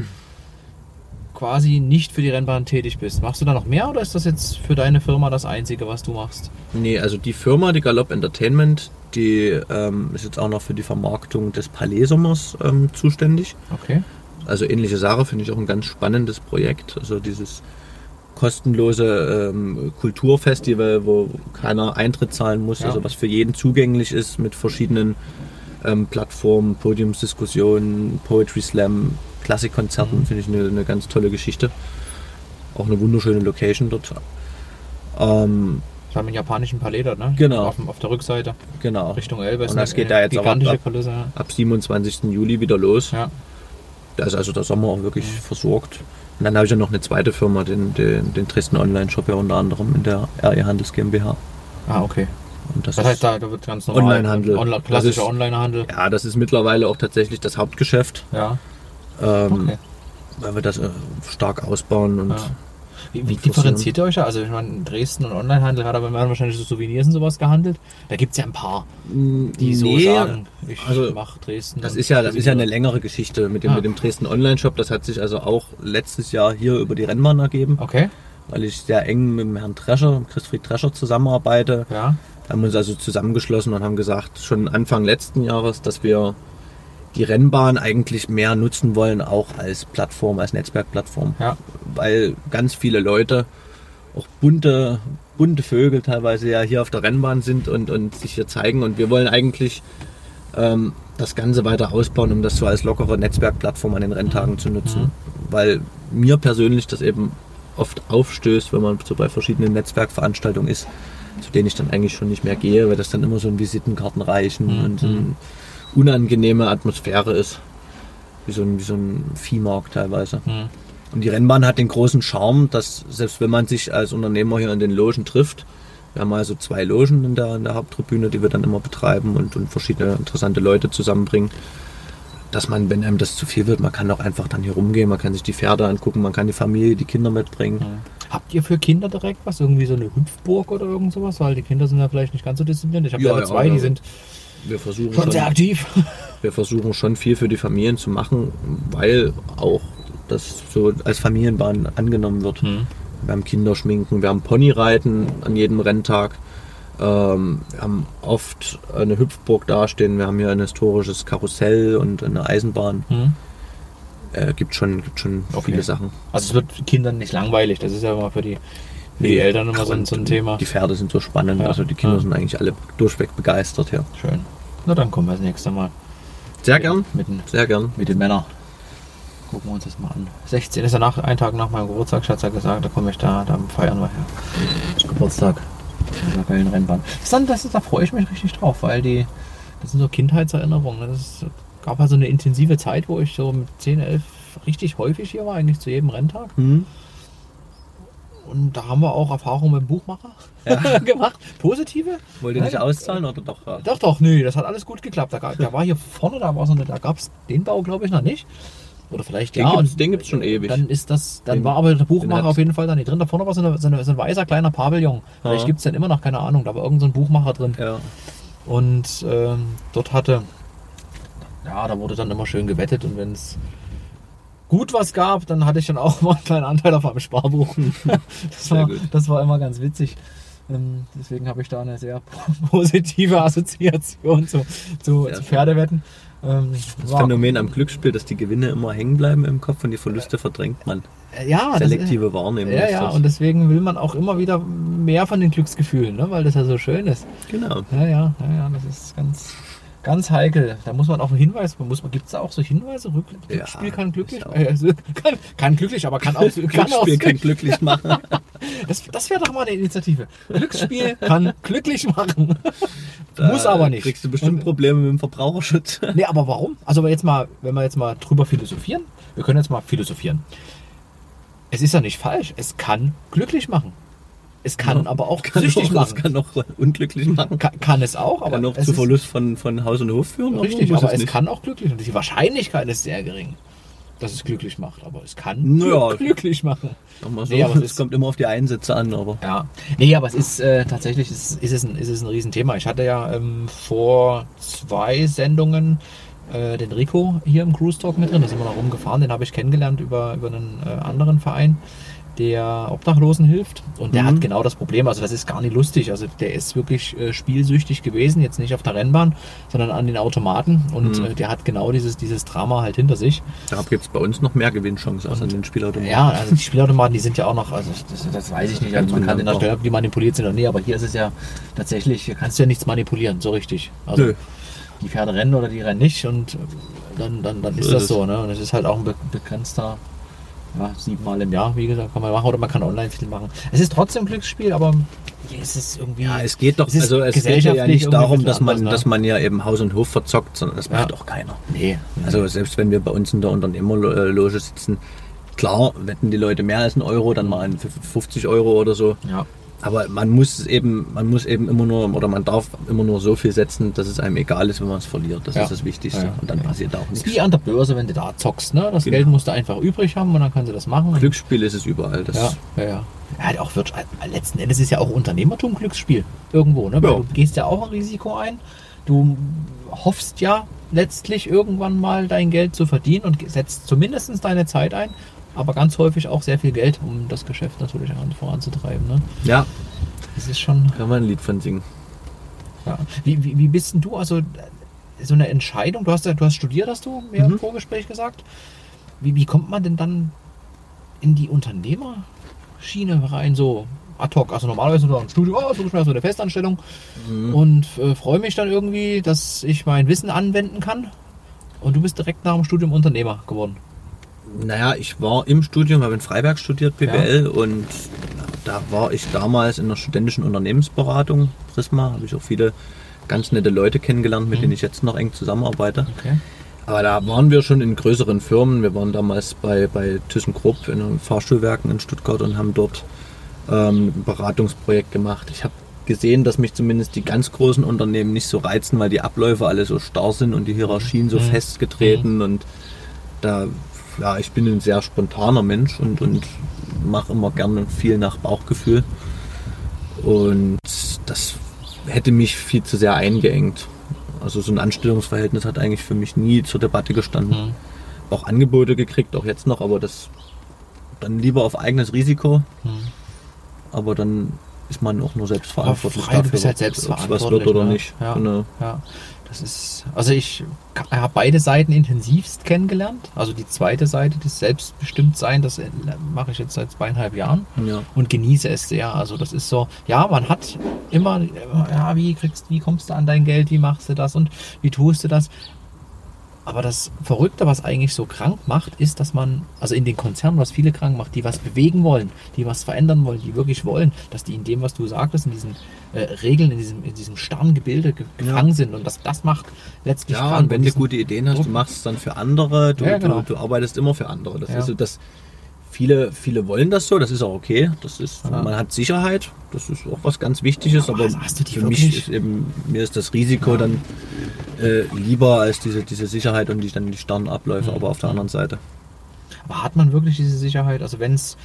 quasi nicht für die Rennbahn tätig bist? Machst du da noch mehr oder ist das jetzt für deine Firma das Einzige, was du machst? Nee, also die Firma, die Galopp Entertainment, die ähm, ist jetzt auch noch für die Vermarktung des Palais-Sommers ähm, zuständig. Okay. Also ähnliche Sache finde ich auch ein ganz spannendes Projekt. Also dieses kostenlose ähm, Kulturfestival, wo keiner Eintritt zahlen muss, Ja. also was für jeden zugänglich ist mit verschiedenen ähm, Plattformen, Podiumsdiskussionen, Poetry Slam, Klassikkonzerten, Mhm. finde ich eine, eine ganz tolle Geschichte. Auch eine wunderschöne Location dort. Ähm, haben wir einen japanischen Palais dort, ne? Genau. Auf, auf der Rückseite, genau. Richtung Elbe. Und das geht da jetzt aber gigantische ab. Kulisse. ab 27. Juli wieder los. Ja. Da ist also der Sommer auch wirklich versorgt. Und dann habe ich ja noch eine zweite Firma, den, den, den Dresden Online-Shop ja unter anderem in der RE Handels GmbH. Ah, okay. Und das, Das ist, heißt, da, da wird ganz normal Onlinehandel. Onla klassischer Onlinehandel. ja, das ist mittlerweile auch tatsächlich das Hauptgeschäft, Ja. Ähm, Okay. weil wir das äh, stark ausbauen und Ja. Wie, wie differenziert ihr euch da? Also ich meine, in Dresden und Onlinehandel hat aber wahrscheinlich so Souvenirs und sowas gehandelt. Da gibt es ja ein paar, die so Nee, sagen, ich also, mache Dresden. Das ist ja, das ist ja eine längere Geschichte mit dem, Ah. mit dem Dresden Online-Shop. Das hat sich also auch letztes Jahr hier über die Rennbahn ergeben, Okay, weil ich sehr eng mit dem Herrn Drescher, Christfried Drescher zusammenarbeite. ja. Wir haben uns also zusammengeschlossen und haben gesagt, schon Anfang letzten Jahres, dass wir die Rennbahn eigentlich mehr nutzen wollen, auch als Plattform, als Netzwerkplattform. Ja. Weil ganz viele Leute, auch bunte, bunte Vögel teilweise ja hier auf der Rennbahn sind und, und sich hier zeigen. Und wir wollen eigentlich ähm, das Ganze weiter ausbauen, um das so als lockere Netzwerkplattform an den Renntagen zu nutzen. Weil mir persönlich das eben oft aufstößt, wenn man so bei verschiedenen Netzwerkveranstaltungen ist, zu denen ich dann eigentlich schon nicht mehr gehe, weil das dann immer so ein Visitenkartenreichen Mhm. und so eine unangenehme Atmosphäre ist. Wie so ein, wie so ein Viehmarkt teilweise. Hm. Und die Rennbahn hat den großen Charme, dass selbst wenn man sich als Unternehmer hier in den Logen trifft, wir haben also zwei Logen in der, in der Haupttribüne, die wir dann immer betreiben und, und verschiedene interessante Leute zusammenbringen, dass man, wenn einem das zu viel wird, man kann auch einfach dann hier rumgehen, man kann sich die Pferde angucken, man kann die Familie, die Kinder mitbringen. Habt ihr für Kinder direkt was? Irgendwie so eine Hüpfburg oder irgend sowas? Weil die Kinder sind ja vielleicht nicht ganz so diszipliniert. Ich habe Ja, ja, ja, zwei, ja. die sind Wir versuchen schon sehr schon, aktiv. wir versuchen schon viel für die Familien zu machen, weil auch das so als Familienbahn angenommen wird. Hm. Wir haben Kinderschminken, wir haben Ponyreiten an jedem Renntag. Ähm, wir haben oft eine Hüpfburg dastehen, wir haben hier ein historisches Karussell und eine Eisenbahn. Hm. Äh, gibt schon, gibt schon Okay. viele Sachen. Also es wird Kindern nicht langweilig. Das ist ja immer für die, die Eltern immer so ein, so ein Thema. Die Pferde sind so spannend, Ja. also die Kinder Ja. sind eigentlich alle durchweg begeistert hier. Schön. Na dann kommen wir das nächste Mal. Sehr gern, Mit den, sehr gern. mit den Männern. Gucken wir uns das mal an. 16 ist ja nach, ein Tag nach meinem Geburtstag, Schatz hat gesagt, da komme ich da, da feiern wir her. Geburtstag. Mit einer geilen Rennbahn. Das ist dann, das ist, da freue ich mich richtig drauf, weil die, das sind so Kindheitserinnerungen. Das ist, gab halt so eine intensive Zeit, wo ich so mit 10, 11 richtig häufig hier war, eigentlich zu jedem Renntag. Hm? Und da haben wir auch Erfahrungen mit dem Buchmacher gemacht. Positive. Wollt ihr nicht auszahlen oder doch? Ja. Doch, doch, nö, das hat alles gut geklappt. Da, gab- da war hier vorne, da war so eine, da gab es den Bau, glaube ich, noch nicht. Oder vielleicht Den ja. gibt's- und den gibt's schon ewig. Dann ist das, dann Den- war aber der Buchmacher auf jeden Fall da nicht drin. Da vorne war so, eine, so, eine, so ein weißer kleiner Pavillon. Vielleicht Ja. gibt es den immer noch, keine Ahnung. Da war irgend so ein Buchmacher drin. Ja. Und ähm, dort hatte, ja, da wurde dann immer schön gewettet und wenn es gut was gab, dann hatte ich dann auch mal einen kleinen Anteil auf einem Sparbuch. das, war, das war immer ganz witzig. Ähm, deswegen habe ich da eine sehr positive Assoziation zu, zu, Sehr zu. Pferdewetten. Ähm, Das war- Phänomen am Glücksspiel, dass die Gewinne immer hängen bleiben im Kopf und die Verluste verdrängt man. äh, ja, das- Selektive Wahrnehmung. Ja, ja, und deswegen will man auch immer wieder mehr von den Glücksgefühlen, ne? weil das ja so schön ist. genau. Ja, ja, ja, ja, das ist ganz, ganz heikel. Da muss man auch einen Hinweis, muss man, gibt es da auch so Hinweise? Rück, Ja, Glücksspiel kann glücklich, auch- äh, also, kann, kann glücklich, aber kann auch, kann auch Glücksspiel kann glücklich machen. das, das wäre doch mal eine Initiative. Glücksspiel kann glücklich machen. muss Da aber nicht. Kriegst du bestimmt Probleme mit dem Verbraucherschutz. Nee, aber warum? Also jetzt mal, wenn wir jetzt mal drüber philosophieren, wir können jetzt mal philosophieren. Es ist ja nicht falsch, es kann glücklich machen. Es kann Ja. aber auch Kann süchtig auch, machen. kann auch unglücklich machen. Kann, kann es auch, aber Kann auch es zu Verlust von, von Haus und Hof führen. Richtig, muss aber es nicht? kann auch glücklich machen. Die Wahrscheinlichkeit ist sehr gering, dass es glücklich macht. Aber es kann Naja. glücklich machen. Sag mal so, Nee, aber es es ist- kommt immer auf die Einsätze an, aber Ja. Nee, aber es ist äh, tatsächlich ist, ist, es ein, ist es ein Riesenthema. Ich hatte ja ähm, vor zwei Sendungen äh, den Rico hier im Cruise Talk mit drin. Da sind wir noch rumgefahren. Den habe ich kennengelernt über, über einen äh, anderen Verein, der Obdachlosen hilft. Und der Mhm. hat genau das Problem. Also das ist gar nicht lustig. Also der ist wirklich äh, spielsüchtig gewesen. Jetzt nicht auf der Rennbahn, sondern an den Automaten. Und Mhm. äh, der hat genau dieses, dieses Drama halt hinter sich. da gibt es bei uns noch mehr Gewinnchancen als an den Spielautomaten. Ja, also die Spielautomaten, die sind ja auch noch, also das, das weiß ich nicht, also man kann in der undankbar. Stelle, ob die manipuliert sind oder nee, aber hier ist es ja tatsächlich, hier kannst du ja nichts manipulieren, so richtig. Also Nö. die Pferde rennen oder die rennen nicht und dann, dann, dann ist So das ist so, ne? Und es ist halt auch ein be begrenzter, ja, siebenmal im Jahr, wie gesagt, kann man machen oder man kann online viel machen. Es ist trotzdem Glücksspiel, aber hier ist es irgendwie. Ja, es geht doch, Es also es geht ja gesellschaftlich nicht darum, dass man, anders, ne? dass man ja eben Haus und Hof verzockt, sondern das macht Ja. doch keiner. Nee. Also selbst wenn wir bei uns in der Unternehmerloge sitzen, klar wetten die Leute mehr als einen Euro, dann mal an 50 Euro oder so. ja. Aber man muss es eben, man muss eben immer nur oder man darf immer nur so viel setzen, dass es einem egal ist, wenn man es verliert. Das Ja. ist das Wichtigste. Ja. Und dann passiert auch nichts. wie an der Börse, wenn du da zockst. Ne? Das Genau. Geld musst du einfach übrig haben und dann kannst du das machen. Glücksspiel ist es überall. Das Ja, ja, ja. ja auch wird, letzten Endes ist ja auch Unternehmertum Glücksspiel. Irgendwo. Ne? Weil Ja. Du gehst ja auch ein Risiko ein. Du hoffst ja letztlich irgendwann mal dein Geld zu verdienen und setzt zumindest deine Zeit ein. Aber ganz häufig auch sehr viel Geld, um das Geschäft natürlich an- voranzutreiben. Ne? ja, Das ist schon. kann man ein Lied von singen. Ja. Wie, wie, wie bist denn du? Also so eine Entscheidung, du hast ja, du hast studiert, hast du mir im Mhm. Vorgespräch gesagt. Wie, wie kommt man denn dann in die Unternehmerschiene rein, so ad hoc? Also normalerweise nur ein Studium, oh, suche ich mir eine Festanstellung Mhm. und äh, freue mich dann irgendwie, dass ich mein Wissen anwenden kann. Und du bist direkt nach dem Studium Unternehmer geworden. Naja, ich war im Studium, habe in Freiberg studiert, BWL, und da war ich damals in der studentischen Unternehmensberatung, Prisma, habe ich auch viele ganz nette Leute kennengelernt, mit Mhm. denen ich jetzt noch eng zusammenarbeite. Okay. Aber da waren wir schon in größeren Firmen. Wir waren damals bei, bei ThyssenKrupp in den Fahrstuhlwerken in Stuttgart und haben dort ähm, ein Beratungsprojekt gemacht. Ich habe gesehen, dass mich zumindest die ganz großen Unternehmen nicht so reizen, weil die Abläufe alle so starr sind und die Hierarchien so Mhm. festgetreten und da, ja, ich bin ein sehr spontaner Mensch und, und mache immer gerne viel nach Bauchgefühl und das hätte mich viel zu sehr eingeengt. Also so ein Anstellungsverhältnis hat eigentlich für mich nie zur Debatte gestanden. Mhm. Auch Angebote gekriegt, auch jetzt noch, aber das dann lieber auf eigenes Risiko. Mhm. Aber dann ist man auch nur selbst verantwortlich frei, du bist halt ob- selbst ob's was wird oder ne? nicht. Ja. Genau. Ja, das ist, also ich habe beide Seiten intensivst kennengelernt. Also die zweite Seite, das Selbstbestimmtsein, das mache ich jetzt seit zweieinhalb Jahren Ja. und genieße es sehr. Also das ist so, ja, man hat immer, ja, wie kriegst, wie kommst du an dein Geld, wie machst du das und wie tust du das? Aber das Verrückte, was eigentlich so krank macht, ist, dass man, also in den Konzernen, was viele krank macht, die was bewegen wollen, die was verändern wollen, die wirklich wollen, dass die in dem, was du sagtest, in diesen äh, Regeln, in diesem, in diesem starren Gebilde ge Ja. gefangen sind. Und das, das macht letztlich Ja, krank. und wenn du gute Ideen hast, du Druck- machst es dann für andere, du, Ja, genau. du, du arbeitest immer für andere. Das Ja. ist so das. Viele, viele wollen das so, das ist auch okay. Das ist, Ja. Man hat Sicherheit, das ist auch was ganz Wichtiges, Aber aber, die für mich wirklich? ist eben, mir ist das Risiko dann äh, lieber als diese, diese Sicherheit und die, dann die starren Abläufe, Mhm. aber auf der anderen Seite. Aber hat man wirklich diese Sicherheit? Also wenn es,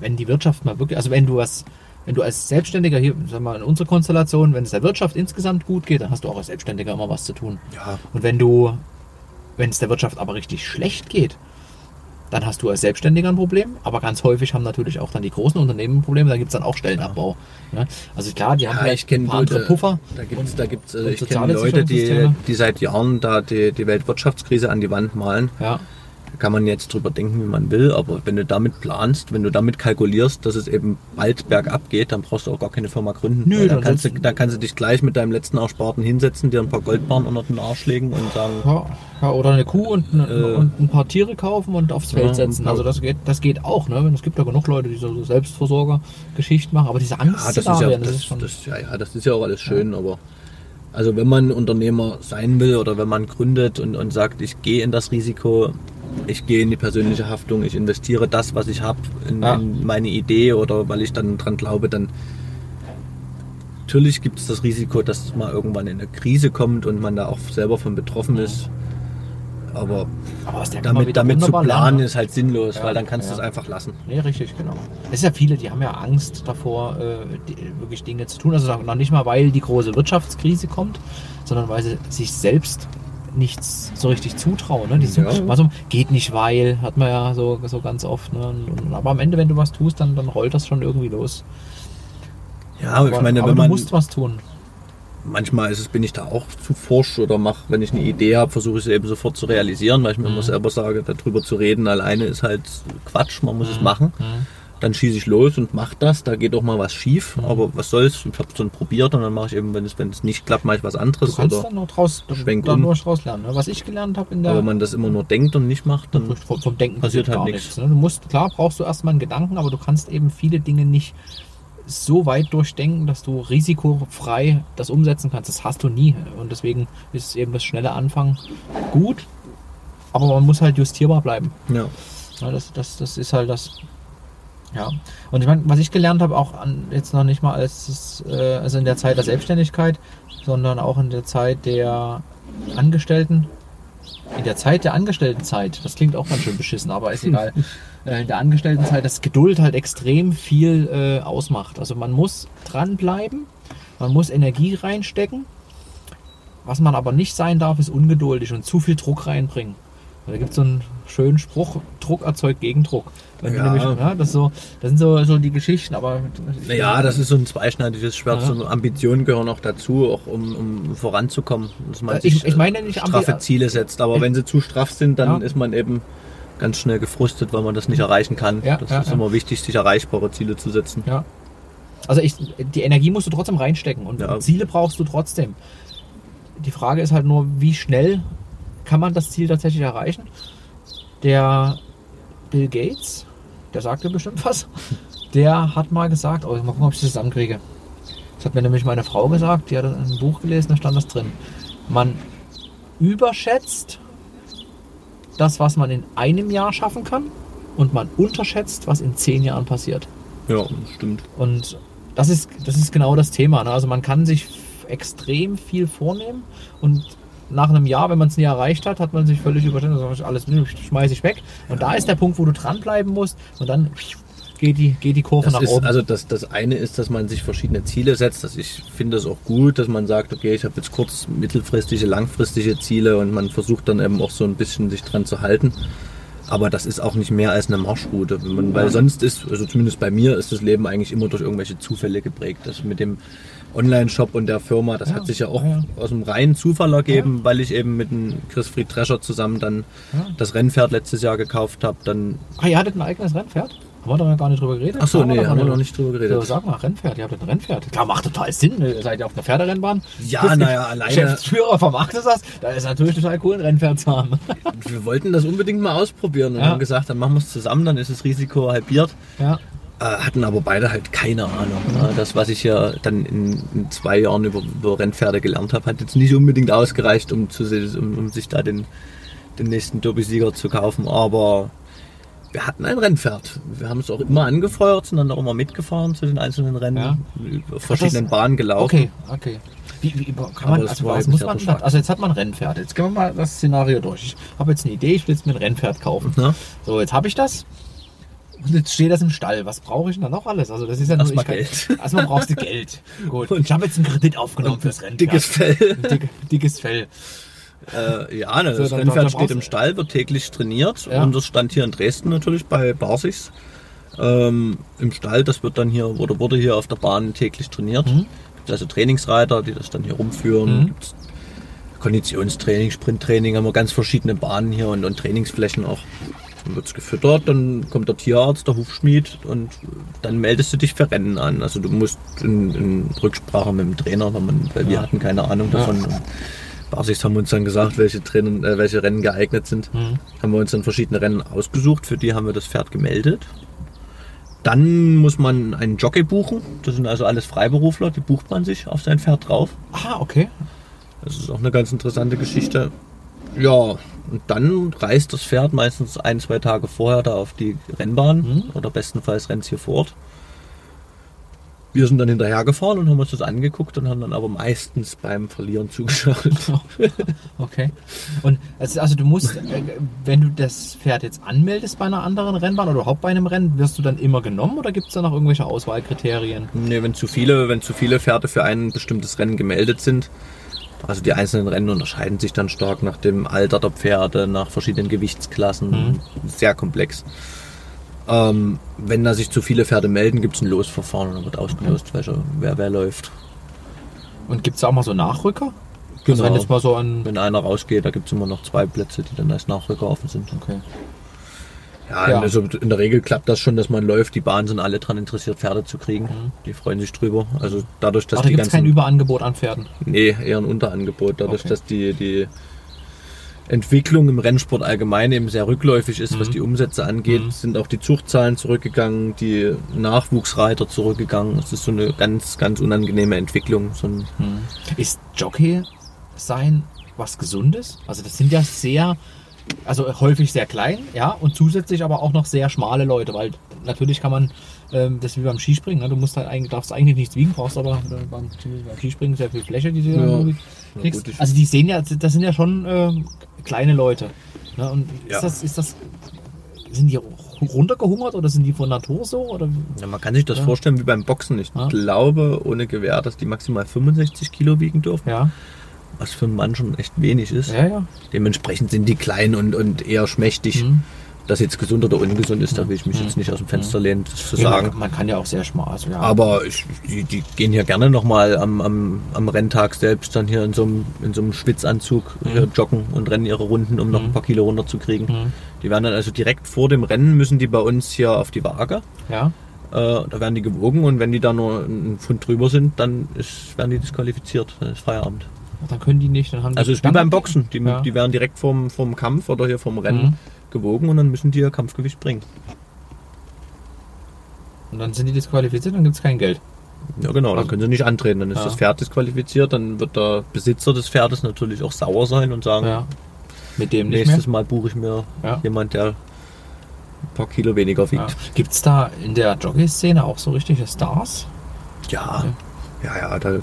wenn die Wirtschaft mal wirklich, also wenn du was, wenn du als Selbstständiger hier, sag mal, in unserer Konstellation, wenn es der Wirtschaft insgesamt gut geht, dann hast du auch als Selbstständiger immer was zu tun. Ja, Und wenn du, wenn es der Wirtschaft aber richtig schlecht geht, dann hast du als Selbstständiger ein Problem. Aber ganz häufig haben natürlich auch dann die großen Unternehmen Probleme. Da gibt es dann auch Stellenabbau. Ne? Also klar, die haben Ja, vielleicht ich kenne ein paar andere Leute, Puffer. Da gibt's, Und- da gibt's, also und ich kenne Leute, die, die seit Jahren da die, die Weltwirtschaftskrise an die Wand malen. Ja, kann man jetzt drüber denken, wie man will, aber wenn du damit planst, wenn du damit kalkulierst, dass es eben bald bergab geht, dann brauchst du auch gar keine Firma gründen. Nö, dann kannst du, dann kannst du dich gleich mit deinem letzten Ersparten hinsetzen, dir ein paar Goldbarren unter den Arsch legen und sagen, ja, ja oder eine Kuh und, ein- Äh. und ein paar Tiere kaufen und aufs Feld Ja, setzen. Also das geht, das geht auch. Ne? Es gibt ja genug Leute, die so so Selbstversorger-Geschichten machen. Aber diese Angst, ah, das, ist ja, das, das, ja, ja, das ist ja auch alles schön, aber also wenn man Unternehmer sein will oder wenn man gründet und, und sagt, ich gehe in das Risiko, ich gehe in die persönliche Haftung, ich investiere das, was ich habe, in, Ja. in meine Idee oder weil ich dann dran glaube, dann natürlich gibt es das Risiko, dass mal irgendwann in eine Krise kommt und man da auch selber von betroffen ist. Aber aber damit, damit zu planen lernen, ne? ist halt sinnlos, Ja, weil dann kannst ja. du es einfach lassen. Nee, richtig, genau. Es ist ja viele, die haben ja Angst davor, äh, wirklich Dinge zu tun. Also noch nicht mal, weil die große Wirtschaftskrise kommt, sondern weil sie sich selbst nichts so richtig zutrauen. Ne? Die so, Ja. also, geht nicht, weil, hat man ja so, so ganz oft. Ne? Und, aber am Ende, wenn du was tust, dann, dann rollt das schon irgendwie los. Ja, aber ich meine, aber wenn du man musst was tun. manchmal ist es, bin ich da auch zu forsch oder mache, wenn ich eine Idee habe, versuche ich sie eben sofort zu realisieren, weil ich mir Mhm. immer selber sage, darüber zu reden alleine ist halt Quatsch, man muss es Mhm. machen. Mhm. Dann schieße ich los und mache das, da geht auch mal was schief, Mhm. aber was soll's, ich habe es dann probiert und dann mache ich eben, wenn es, wenn es nicht klappt, mache ich was Du anderes. kannst Oder, dann noch draus, schwenk dann um. draus lernen. Ne? Was ich gelernt habe in der aber wenn man das immer nur denkt und nicht macht, dann vom, vom Denken passiert halt nichts. nichts. Ne? Du musst, klar brauchst du erstmal einen Gedanken, aber du kannst eben viele Dinge nicht so weit durchdenken, dass du risikofrei das umsetzen kannst. Das hast du nie. Und deswegen ist eben das schnelle Anfangen gut, aber man muss halt justierbar bleiben. ja. Ja, das, das, das ist halt das. Ja, und ich meine, was ich gelernt habe, auch an, jetzt noch nicht mal als äh, also in der Zeit der Selbstständigkeit, sondern auch in der Zeit der Angestellten, in der Zeit der Angestelltenzeit, das klingt auch ganz schön beschissen, aber ist egal. Äh, in der Angestelltenzeit, dass Geduld halt extrem viel äh, ausmacht. Also man muss dranbleiben, man muss Energie reinstecken. Was man aber nicht sein darf, ist ungeduldig und zu viel Druck reinbringen. Da gibt es so einen schönen Spruch, Druck erzeugt Gegendruck. Wenn Ja. nämlich, ja, das, so, das sind so, so die Geschichten, aber Naja, das ist so ein zweischneidiges Schwert. Ja. So Ambitionen gehören auch dazu, auch um, um voranzukommen. Dass man Ich- sich ich meine äh, nicht straffe ambi- Ziele setzt. Aber wenn sie zu straff sind, dann Ja. ist man eben ganz schnell gefrustet, weil man das nicht erreichen kann. Ja, das ja, ist immer wichtig, sich erreichbare Ziele zu setzen. Ja. Also ich, die Energie musst du trotzdem reinstecken und. Ziele brauchst du trotzdem. Die Frage ist halt nur, wie schnell kann man das Ziel tatsächlich erreichen? Der Bill Gates, der sagte bestimmt was, der hat mal gesagt, oh, mal gucken, ob ich das zusammenkriege. Das hat mir nämlich meine Frau gesagt, die hat ein Buch gelesen, da stand das drin. Man überschätzt das, was man in einem Jahr schaffen kann und man unterschätzt, was in zehn Jahren passiert. Ja, stimmt. Und das ist, das ist genau das Thema. Ne? Also man kann sich extrem viel vornehmen und nach einem Jahr, wenn man es nie erreicht hat, hat man sich völlig überschätzt. Also alles schmeiße ich weg. Und da ist der Punkt, wo du dranbleiben musst und dann geht die, geht die Kurve Das nach ist, oben. also das, das eine ist, dass man sich verschiedene Ziele setzt. Das ich finde es auch gut, dass man sagt, okay, ich habe jetzt kurz, mittelfristige, langfristige Ziele und man versucht dann eben auch so ein bisschen sich dran zu halten. Aber das ist auch nicht mehr als eine Marschroute. Man, weil sonst ist, also zumindest bei mir, ist das Leben eigentlich immer durch irgendwelche Zufälle geprägt. Das mit dem Online-Shop und der Firma, das Ja, hat sich ja auch ja. aus dem reinen Zufall ergeben, weil ich eben mit dem Chris Fried Drescher zusammen dann Ja. das Rennpferd letztes Jahr gekauft habe. Dann, ah, ihr hattet ein eigenes Rennpferd? Haben wir da noch gar nicht drüber geredet? ach so, Haben nee, haben wir noch nicht drüber geredet. So, sag mal, Rennpferd, ihr habt ein Rennpferd. Klar, macht total Sinn. ne? Ihr seid ja auf einer Pferderennbahn. Ja, naja, alleine- Geschäftsführer vermarktet das. Da ist natürlich total cool, ein Rennpferd zu haben. Wir wollten das unbedingt mal ausprobieren und Ja. haben gesagt, dann machen wir es zusammen, dann ist das Risiko halbiert. ja. Äh, hatten aber beide halt keine Ahnung. ne? Das, was ich ja dann in, in zwei Jahren über, über Rennpferde gelernt habe, hat jetzt nicht unbedingt ausgereicht, um, zu, um, um sich da den, den nächsten Derby-Sieger zu kaufen. Aber wir hatten ein Rennpferd. Wir haben es auch immer angefeuert, sind dann auch immer mitgefahren zu den einzelnen Rennen, Ja. auf verschiedenen das- Bahnen gelaufen. Okay, okay. Wie, wie kann man, das also, was muss man, also jetzt hat man ein Rennpferd. Jetzt gehen wir mal das Szenario durch. Ich habe jetzt eine Idee, ich will jetzt mir ein Rennpferd kaufen. Ne? So, jetzt habe ich das. Und jetzt steht das im Stall. Was brauche ich denn da noch alles? Also das ist ja nur Erstmal ich kann- Geld. Erstmal brauchst du Geld. Gut. ich habe jetzt einen Kredit aufgenommen fürs Rennpferd. Dickes Fell. Dick, dickes Fell. Äh, ja, ne, das Rennpferd steht im Stall, wird täglich trainiert. Ja. Und das stand hier in Dresden natürlich bei Barsichs. Ähm, Im Stall, das wird dann hier, wurde, wurde hier auf der Bahn täglich trainiert. Mhm. Gibt also Trainingsreiter, die das dann hier rumführen. Mhm. Konditionstraining, Sprinttraining, haben wir ganz verschiedene Bahnen hier und, und Trainingsflächen auch. Dann wird es gefüttert, dann kommt der Tierarzt, der Hufschmied und dann meldest du dich für Rennen an. Also du musst in, in Rücksprache mit dem Trainer, weil, man, weil wir Ja. hatten keine Ahnung Ja. davon. Und Basics haben uns dann gesagt, welche, Trainen, äh, welche Rennen geeignet sind. Mhm. Haben wir uns dann verschiedene Rennen ausgesucht, für die haben wir das Pferd gemeldet. Dann muss man einen Jockey buchen. Das sind also alles Freiberufler, die bucht man sich auf sein Pferd drauf. Ah, okay. Das ist auch eine ganz interessante Geschichte. Ja, und dann reist das Pferd meistens ein, zwei Tage vorher da auf die Rennbahn Mhm. oder bestenfalls rennt es hier vor Ort. Wir sind dann hinterhergefahren und haben uns das angeguckt und haben dann aber meistens beim Verlieren zugeschaut. Okay. Und also, also du musst, äh, wenn du das Pferd jetzt anmeldest bei einer anderen Rennbahn oder überhaupt bei einem Rennen, wirst du dann immer genommen oder gibt es da noch irgendwelche Auswahlkriterien? Nee, wenn zu viele, wenn zu viele Pferde für ein bestimmtes Rennen gemeldet sind, also die einzelnen Rennen unterscheiden sich dann stark nach dem Alter der Pferde, nach verschiedenen Gewichtsklassen, Mhm. sehr komplex. Ähm, wenn da sich zu viele Pferde melden, gibt es ein Losverfahren und dann wird ausgelost, welcher, wer wer läuft. Und gibt es auch mal so Nachrücker? Also wenn jetzt mal so ein. Wenn einer rausgeht, da gibt es immer noch zwei Plätze, die dann als Nachrücker offen sind. Okay. Ja, Ja. Also in der Regel klappt das schon, dass man läuft. Die Bahnen sind alle daran interessiert, Pferde zu kriegen. Mhm. Die freuen sich drüber. Also dadurch, dass Ach, da die ganzen kein Überangebot an Pferden. Nee, eher ein Unterangebot, dadurch, Okay. dass die, die Entwicklung im Rennsport allgemein eben sehr rückläufig ist, was Mhm. die Umsätze angeht, Mhm. sind auch die Zuchtzahlen zurückgegangen, die Nachwuchsreiter zurückgegangen. Es ist so eine ganz, ganz unangenehme Entwicklung. So ein, Ist Jockey sein was Gesundes? Also das sind ja sehr, also häufig sehr klein, ja, und zusätzlich aber auch noch sehr schmale Leute, weil natürlich kann man ähm, das wie beim Skispringen. Ne? Du musst halt eigentlich, darfst eigentlich nichts wiegen, brauchst aber äh, beim, beim Skispringen sehr viel Fläche, die du Ja. Ja, kriegst. ich- also die sehen ja, das sind ja schon äh, kleine Leute. Ne? Und Ja. ist das, ist das, sind die runtergehungert oder sind die von Natur so? Oder? Ja, man kann sich das Ja. vorstellen wie beim Boxen. Ich Ja. glaube, ohne Gewehr, dass die maximal 65 Kilo wiegen dürfen, Ja, was für einen Mann schon echt wenig ist. ja, ja. Dementsprechend sind die klein und, und eher schmächtig. Mhm. Dass jetzt gesund oder ungesund ist, da will ich mich jetzt nicht aus dem Fenster lehnen, das zu Ja, sagen. Man, man kann ja auch sehr schmal. Also, ja. Aber ich, die, die gehen ja gerne nochmal am, am, am Renntag selbst dann hier in so einem, in so einem Schwitzanzug hier joggen und rennen ihre Runden, um noch ein paar Kilo runterzukriegen. Mhm. Die werden dann also direkt vor dem Rennen müssen die bei uns hier auf die Waage. ja. Äh, da werden die gewogen und wenn die da nur einen Pfund drüber sind, dann ist, werden die disqualifiziert. Dann ist Feierabend. Dann können die nicht. Dann haben die Also es ist wie beim Boxen. Die, Ja. die werden direkt vom, vom Kampf oder hier vom Rennen Mhm. gewogen und dann müssen die ihr Kampfgewicht bringen. Und dann sind die disqualifiziert, dann gibt es kein Geld. Ja genau, dann Also- können sie nicht antreten. Dann ist Ja. das Pferd disqualifiziert, dann wird der Besitzer des Pferdes natürlich auch sauer sein und sagen, Ja. Mit dem nächstes. Mal buche ich mir Ja. jemand, der ein paar Kilo weniger Ja. wiegt. Gibt es da in der Jockey-Szene auch so richtige Stars? Ja, ja, ja. da,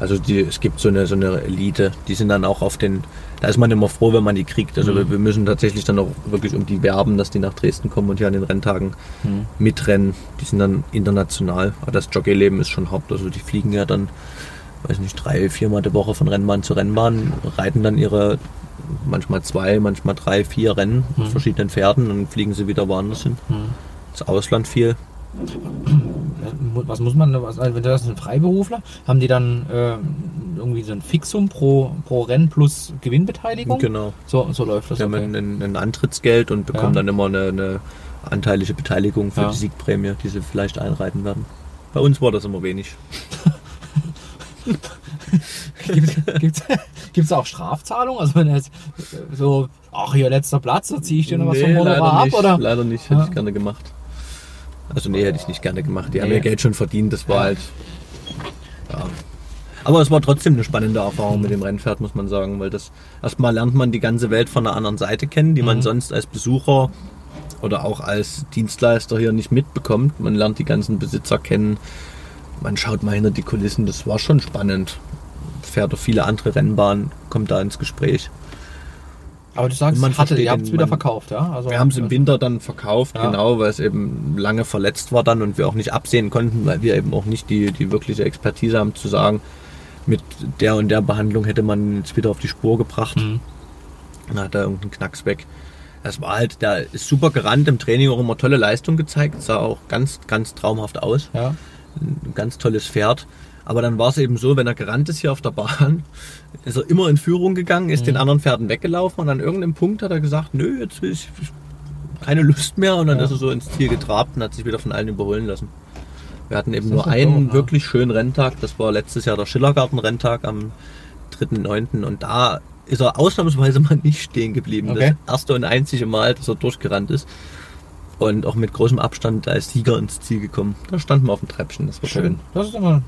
also die, es gibt so eine, so eine Elite, die sind dann auch auf den, da ist man immer froh, wenn man die kriegt. Also Mhm. wir, wir müssen tatsächlich dann auch wirklich um die werben, dass die nach Dresden kommen und hier an den Renntagen Mhm. mitrennen. Die sind dann international. Aber das Jockeyleben ist schon hart. Also die fliegen ja dann, weiß nicht, drei, viermal die Woche von Rennbahn zu Rennbahn, reiten dann ihre manchmal zwei, manchmal drei, vier Rennen Mhm. mit verschiedenen Pferden und dann fliegen sie wieder woanders hin. Mhm. Das Ausland viel. Was muss man, was, also wenn das sind Freiberufler, haben die dann äh, irgendwie so ein Fixum pro, pro Rennen plus Gewinnbeteiligung? Genau. So, so läuft das. Die haben okay. ein, ein Antrittsgeld und bekommen Ja. dann immer eine, eine anteilige Beteiligung für Ja. die Siegprämie, die sie vielleicht einreiten werden. Bei uns war das immer wenig. Gibt es auch Strafzahlungen? Also wenn er jetzt so, ach hier letzter Platz, da ziehe ich dir noch was vom leider Honorar ab? nicht. Oder? Leider nicht, hätte Ja. ich gerne gemacht. Also nee, hätte ich nicht gerne gemacht. Die haben Nee. ihr Geld schon verdient, das war halt. Ja. Aber es war trotzdem eine spannende Erfahrung mit dem Rennpferd, muss man sagen, weil das erstmal lernt man die ganze Welt von einer anderen Seite kennen, die man Mhm. sonst als Besucher oder auch als Dienstleister hier nicht mitbekommt. Man lernt die ganzen Besitzer kennen, man schaut mal hinter die Kulissen, das war schon spannend. Fährt auf viele andere Rennbahnen, kommt da ins Gespräch. Aber du sagst, Man hatte, ihr habt es wieder verkauft, ja? Also, Wir haben es im Winter dann verkauft, Ja. genau, weil es eben lange verletzt war dann und wir auch nicht absehen konnten, weil wir eben auch nicht die, die wirkliche Expertise haben zu sagen, mit der und der Behandlung hätte man jetzt wieder auf die Spur gebracht. Mhm. Dann hat er irgendeinen Knacks weg. Das war halt, der ist super gerannt, im Training auch immer tolle Leistung gezeigt, sah auch ganz, ganz traumhaft aus. Ja. Ein ganz tolles Pferd. Aber dann war es eben so, wenn er gerannt ist hier auf der Bahn, ist er immer in Führung gegangen, ist den anderen Pferden weggelaufen und an irgendeinem Punkt hat er gesagt, nö, jetzt will ich keine Lust mehr und dann Ja. ist er so ins Ziel getrabt und hat sich wieder von allen überholen lassen. Wir hatten eben nur einen ne? wirklich schönen Renntag, das war letztes Jahr der Schillergarten-Renntag am 3.9. und da ist er ausnahmsweise mal nicht stehen geblieben. Okay. Das erste und einzige Mal, dass er durchgerannt ist. Und auch mit großem Abstand als Sieger ins Ziel gekommen. Da standen wir auf dem Treppchen, das war schön. Schön. Das ist immer,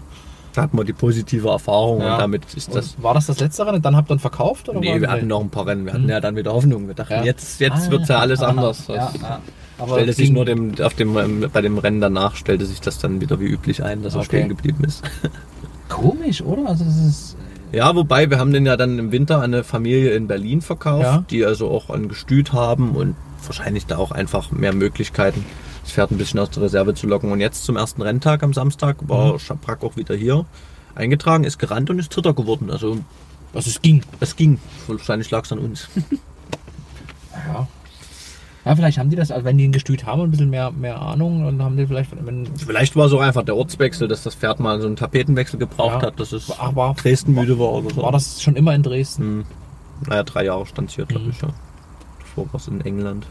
Da hatten wir die positive Erfahrung Ja. und damit ist das. Und war das das letzte Rennen? Dann habt ihr ihn verkauft? Oder Nee, wir hatten noch ein paar Rennen. Wir hatten Hm. ja dann wieder Hoffnung. Wir dachten, Ja. jetzt, jetzt Ah, wird ja alles anders. Ja, ja. Aber stellte sich nur dem, auf dem, ähm, bei dem Rennen danach stellte sich das dann wieder wie üblich ein, dass er Okay. stehen geblieben ist. komisch, oder? Also das ist. Ja, wobei wir haben den ja dann im Winter an eine Familie in Berlin verkauft, die also auch ein Gestüt haben und wahrscheinlich da auch einfach mehr Möglichkeiten, das Pferd ein bisschen aus der Reserve zu locken. Und jetzt zum ersten Renntag am Samstag war Mhm. Schabrak auch wieder hier eingetragen, ist gerannt und ist Dritter geworden. Also Also es ging. es ging. Wahrscheinlich lag es an uns. Ja. Ja, vielleicht haben die das, also wenn die ein Gestüt haben und ein bisschen mehr, mehr Ahnung, dann haben die vielleicht, wenn, Vielleicht war es auch einfach der Ortswechsel, dass das Pferd mal so einen Tapetenwechsel gebraucht Ja. hat, dass es Ach, war- Dresden müde war oder so. war das schon immer in Dresden. Hm. Naja, drei Jahre stand es hier, glaube Mhm. ich, ja. Davor war es in England.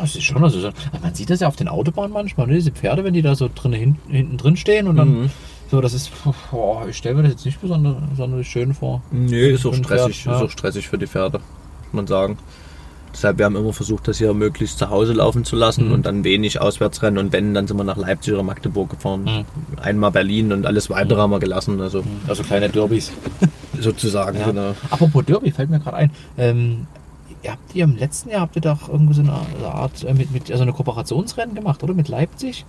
Das ist schon, also so, man sieht das ja auf den Autobahnen manchmal, ne? diese Pferde, wenn die da so drin, hin, hinten drin stehen und dann Mhm. so, das ist, boah, ich stelle mir das jetzt nicht besonders, besonders schön vor. Nee, ist auch stressig, Pferd, ja. ist auch stressig für die Pferde, muss man sagen. Deshalb, wir haben immer versucht, das hier möglichst zu Hause laufen zu lassen Mhm. und dann wenig Auswärtsrennen und wenn, dann sind wir nach Leipzig oder Magdeburg gefahren. Mhm. Einmal Berlin und alles weitere haben wir gelassen, also Also kleine Derbys. sozusagen, Ja. genau. Apropos Derby, fällt mir gerade ein. Ähm, ihr habt ihr im letzten Jahr habt ihr doch irgendwie so eine Art äh, mit, mit also eine Kooperationsrennen gemacht, oder? Mit Leipzig?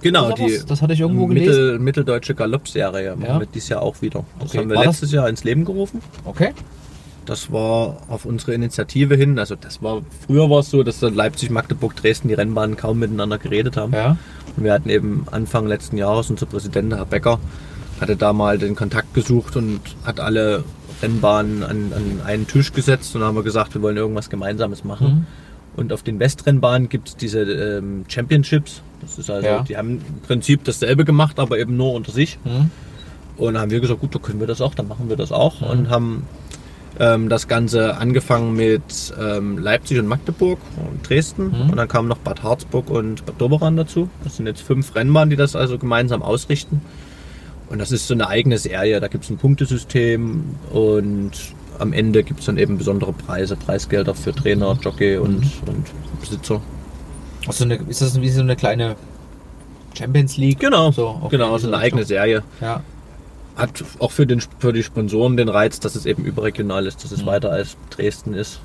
Genau, die? Das hatte ich irgendwo Mittel, mitteldeutsche Galoppserie machen Ja. wir dieses Jahr auch wieder. Das Okay. haben wir War das- letztes Jahr ins Leben gerufen. Okay. Das war auf unsere Initiative hin. Also das war früher war es so, dass Leipzig, Magdeburg, Dresden die Rennbahnen kaum miteinander geredet haben. Ja. Und wir hatten eben Anfang letzten Jahres unser Präsident Herr Becker hatte da mal den Kontakt gesucht und hat alle Rennbahnen an, an einen Tisch gesetzt und haben wir gesagt, wir wollen irgendwas Gemeinsames machen. Mhm. Und auf den Westrennbahnen gibt es diese ähm, Championships. Das ist also, Ja. die haben im Prinzip dasselbe gemacht, aber eben nur unter sich. Mhm. Und haben wir gesagt, gut, da können wir das auch, dann machen wir das auch. Und haben ähm, das Ganze angefangen mit ähm, Leipzig und Magdeburg und Dresden. Mhm. Und dann kamen noch Bad Harzburg und Bad Doberan dazu. Das sind jetzt fünf Rennbahnen, die das also gemeinsam ausrichten. Und das ist so eine eigene Serie. Da gibt es ein Punktesystem und am Ende gibt es dann eben besondere Preise, Preisgelder für Trainer, Jockey und, und Besitzer. Also eine, ist das wie so eine kleine Champions League? Genau, So, okay, genau, so eine eigene. Serie. Ja. Hat auch für, den, für die Sponsoren den Reiz, dass es eben überregional ist, dass es Mhm. weiter als Dresden ist.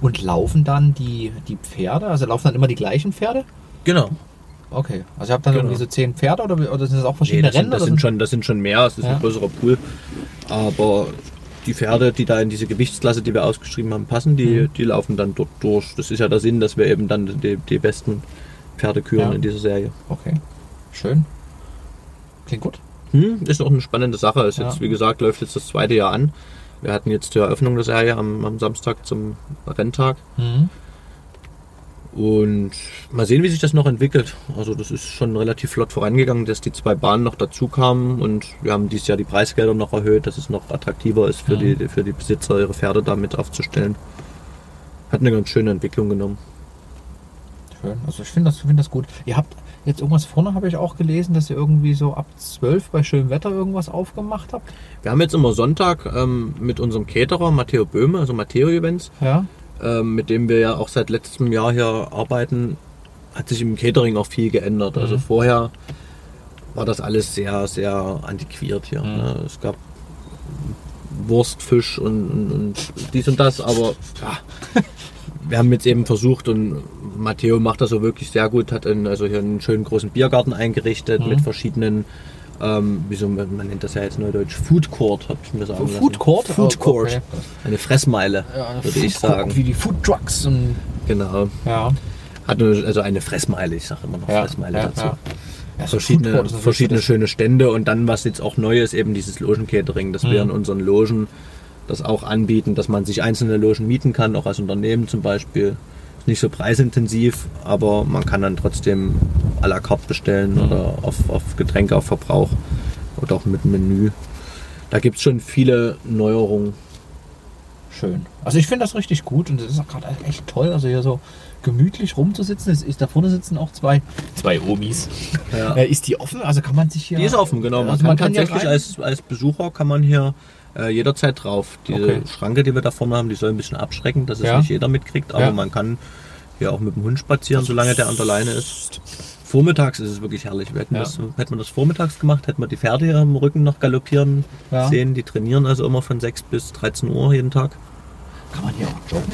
Und laufen dann die, die Pferde? Also laufen dann immer die gleichen Pferde? Genau. Okay. Also ihr habt dann Genau. irgendwie so zehn Pferde oder, oder sind das auch Nee, verschiedene das, sind, Rennen? das, oder sind schon, das sind schon mehr, es ist Ja. ein größerer Pool. Aber die Pferde, die da in diese Gewichtsklasse, die wir ausgeschrieben haben, passen, die, Mhm. die laufen dann dort durch. Das ist ja der Sinn, dass wir eben dann die, die besten Pferde küren Ja. in dieser Serie. Okay. Schön. Klingt gut. Hm, ist auch eine spannende Sache. Ist Ja. jetzt, wie gesagt, läuft jetzt das zweite Jahr an. Wir hatten jetzt die Eröffnung der Serie am, am Samstag zum Renntag. Mhm. Und mal sehen, wie sich das noch entwickelt. Also das ist schon relativ flott vorangegangen, dass die zwei Bahnen noch dazu kamen und wir haben dieses Jahr die Preisgelder noch erhöht, dass es noch attraktiver ist für, Mhm. die, für die Besitzer, ihre Pferde damit aufzustellen. Hat eine ganz schöne Entwicklung genommen. Schön. Also ich finde das, find das gut. Ihr habt jetzt irgendwas vorne, habe ich auch gelesen, dass ihr irgendwie so ab 12 bei schönem Wetter irgendwas aufgemacht habt. Wir haben jetzt immer Sonntag ähm, mit unserem Caterer Matteo Böhme, also Matteo Events, Ja. Ähm, mit dem wir ja auch seit letztem Jahr hier arbeiten, hat sich im Catering auch viel geändert. Also Mhm. vorher war das alles sehr, sehr antiquiert hier. Mhm. Ne? Es gab Wurst, Fisch und, und, und dies und das, aber ja, wir haben jetzt eben versucht und Matteo macht das so wirklich sehr gut, hat einen, also hier einen schönen großen Biergarten eingerichtet Mhm. mit verschiedenen ähm, wieso, man man nennt das ja jetzt neudeutsch Food Court, habe ich mir sagen lassen. Food Court? Food Court. okay. Eine Fressmeile, Ja, würde Food ich Court, sagen. Wie die Food Trucks Genau. ja. Hat eine, also eine Fressmeile, ich sage immer noch Ja, Fressmeile ja, dazu. ja. Verschiedene, Court verschiedene schöne Stände und dann, was jetzt auch neu ist, eben dieses Logen-Catering, dass wir Mhm. in unseren Logen das auch anbieten, dass man sich einzelne Logen mieten kann, auch als Unternehmen zum Beispiel. Nicht so preisintensiv, aber man kann dann trotzdem à la carte bestellen Mhm. oder auf, auf Getränke, auf Verbrauch oder auch mit Menü. Da gibt es schon viele Neuerungen. Schön. Also ich finde das richtig gut und es ist auch gerade echt toll, also hier so gemütlich rumzusitzen. Es ist, da vorne sitzen auch zwei, zwei Omis. Ja. Äh, ist die offen? Also kann man sich hier... Die ist offen, genau. Man Also kann, man kann tatsächlich als, als Besucher kann man hier äh, jederzeit drauf. Die Okay. Schranke, die wir da vorne haben, die soll ein bisschen abschrecken, dass es Ja. nicht jeder mitkriegt, aber Ja. man kann hier auch mit dem Hund spazieren, solange der an der Leine ist. Vormittags ist es wirklich herrlich. Wir hätten Ja. das, hätte man das vormittags gemacht, hätten wir die Pferde hier am Rücken noch galoppieren Ja. sehen. Die trainieren also immer von 6 bis 13 Uhr jeden Tag. Kann man hier auch joggen?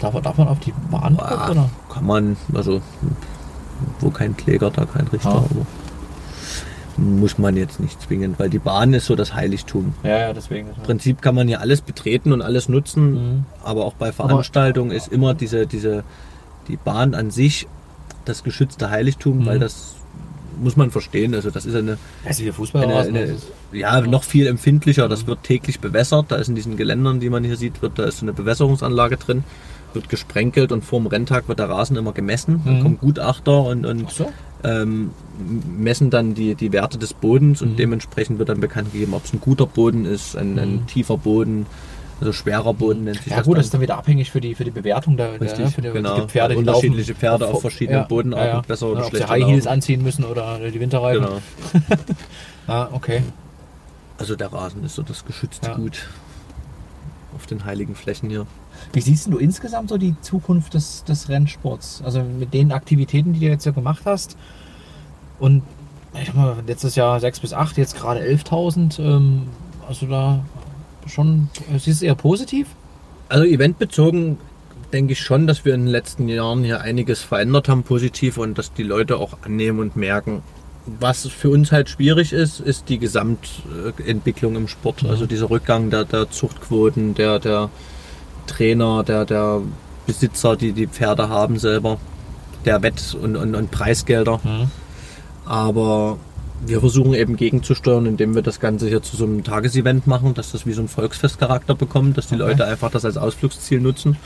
Darf, man- darf man auf die Bahn gucken, Ah, oder? kann man, also wo kein Kläger, da kein Richter. Ah. Aber muss man jetzt nicht zwingend, weil die Bahn ist so das Heiligtum. Ja, ja, deswegen. Im Prinzip kann man ja alles betreten und alles nutzen, Mhm. aber auch bei Veranstaltungen ist immer diese, diese, die Bahn an sich das geschützte Heiligtum, Mhm. weil das muss man verstehen. Also das ist eine, Das ist der eine, eine ja noch viel empfindlicher. Das wird täglich bewässert. Da ist in diesen Geländern, die man hier sieht, wird da ist so eine Bewässerungsanlage drin, wird gesprenkelt und vor dem Renntag wird der Rasen immer gemessen. Dann Mhm. kommen Gutachter und, und Ach so? ähm, messen dann die, die Werte des Bodens und Mhm. dementsprechend wird dann bekannt gegeben, ob es ein guter Boden ist, ein, ein Mhm. tiefer Boden, also schwerer Boden nennt sich Ja das. gut, dann. das ist dann wieder abhängig für die, für die Bewertung der, der Richtig, für die, genau. gibt Pferde, die Unterschiedliche Pferde auf verschiedenen Bodenarten besser oder ja, ob sie schlechter High Heels laufen. anziehen müssen oder die Winterreifen. Genau. Ah, okay. Also der Rasen ist so das geschützte Ja. Gut auf den heiligen Flächen hier. Wie siehst du insgesamt so die Zukunft des, des Rennsports? Also mit den Aktivitäten, die du jetzt ja gemacht hast und ich sag mal, letztes Jahr 6 bis 8, jetzt gerade 11.000. Ähm, also da schon, siehst du eher positiv? Also eventbezogen denke ich schon, dass wir in den letzten Jahren hier einiges verändert haben, positiv und dass die Leute auch annehmen und merken. Was für uns halt schwierig ist, ist die Gesamtentwicklung im Sport. Mhm. Also dieser Rückgang der, der Zuchtquoten, der, der Trainer, der, der Besitzer, die die Pferde haben selber, der Wett- und, und, und Preisgelder. Mhm. Aber wir versuchen eben gegenzusteuern, indem wir das Ganze hier zu so einem Tagesevent machen, dass das wie so ein Volksfestcharakter bekommt, dass die Okay. Leute einfach das als Ausflugsziel nutzen.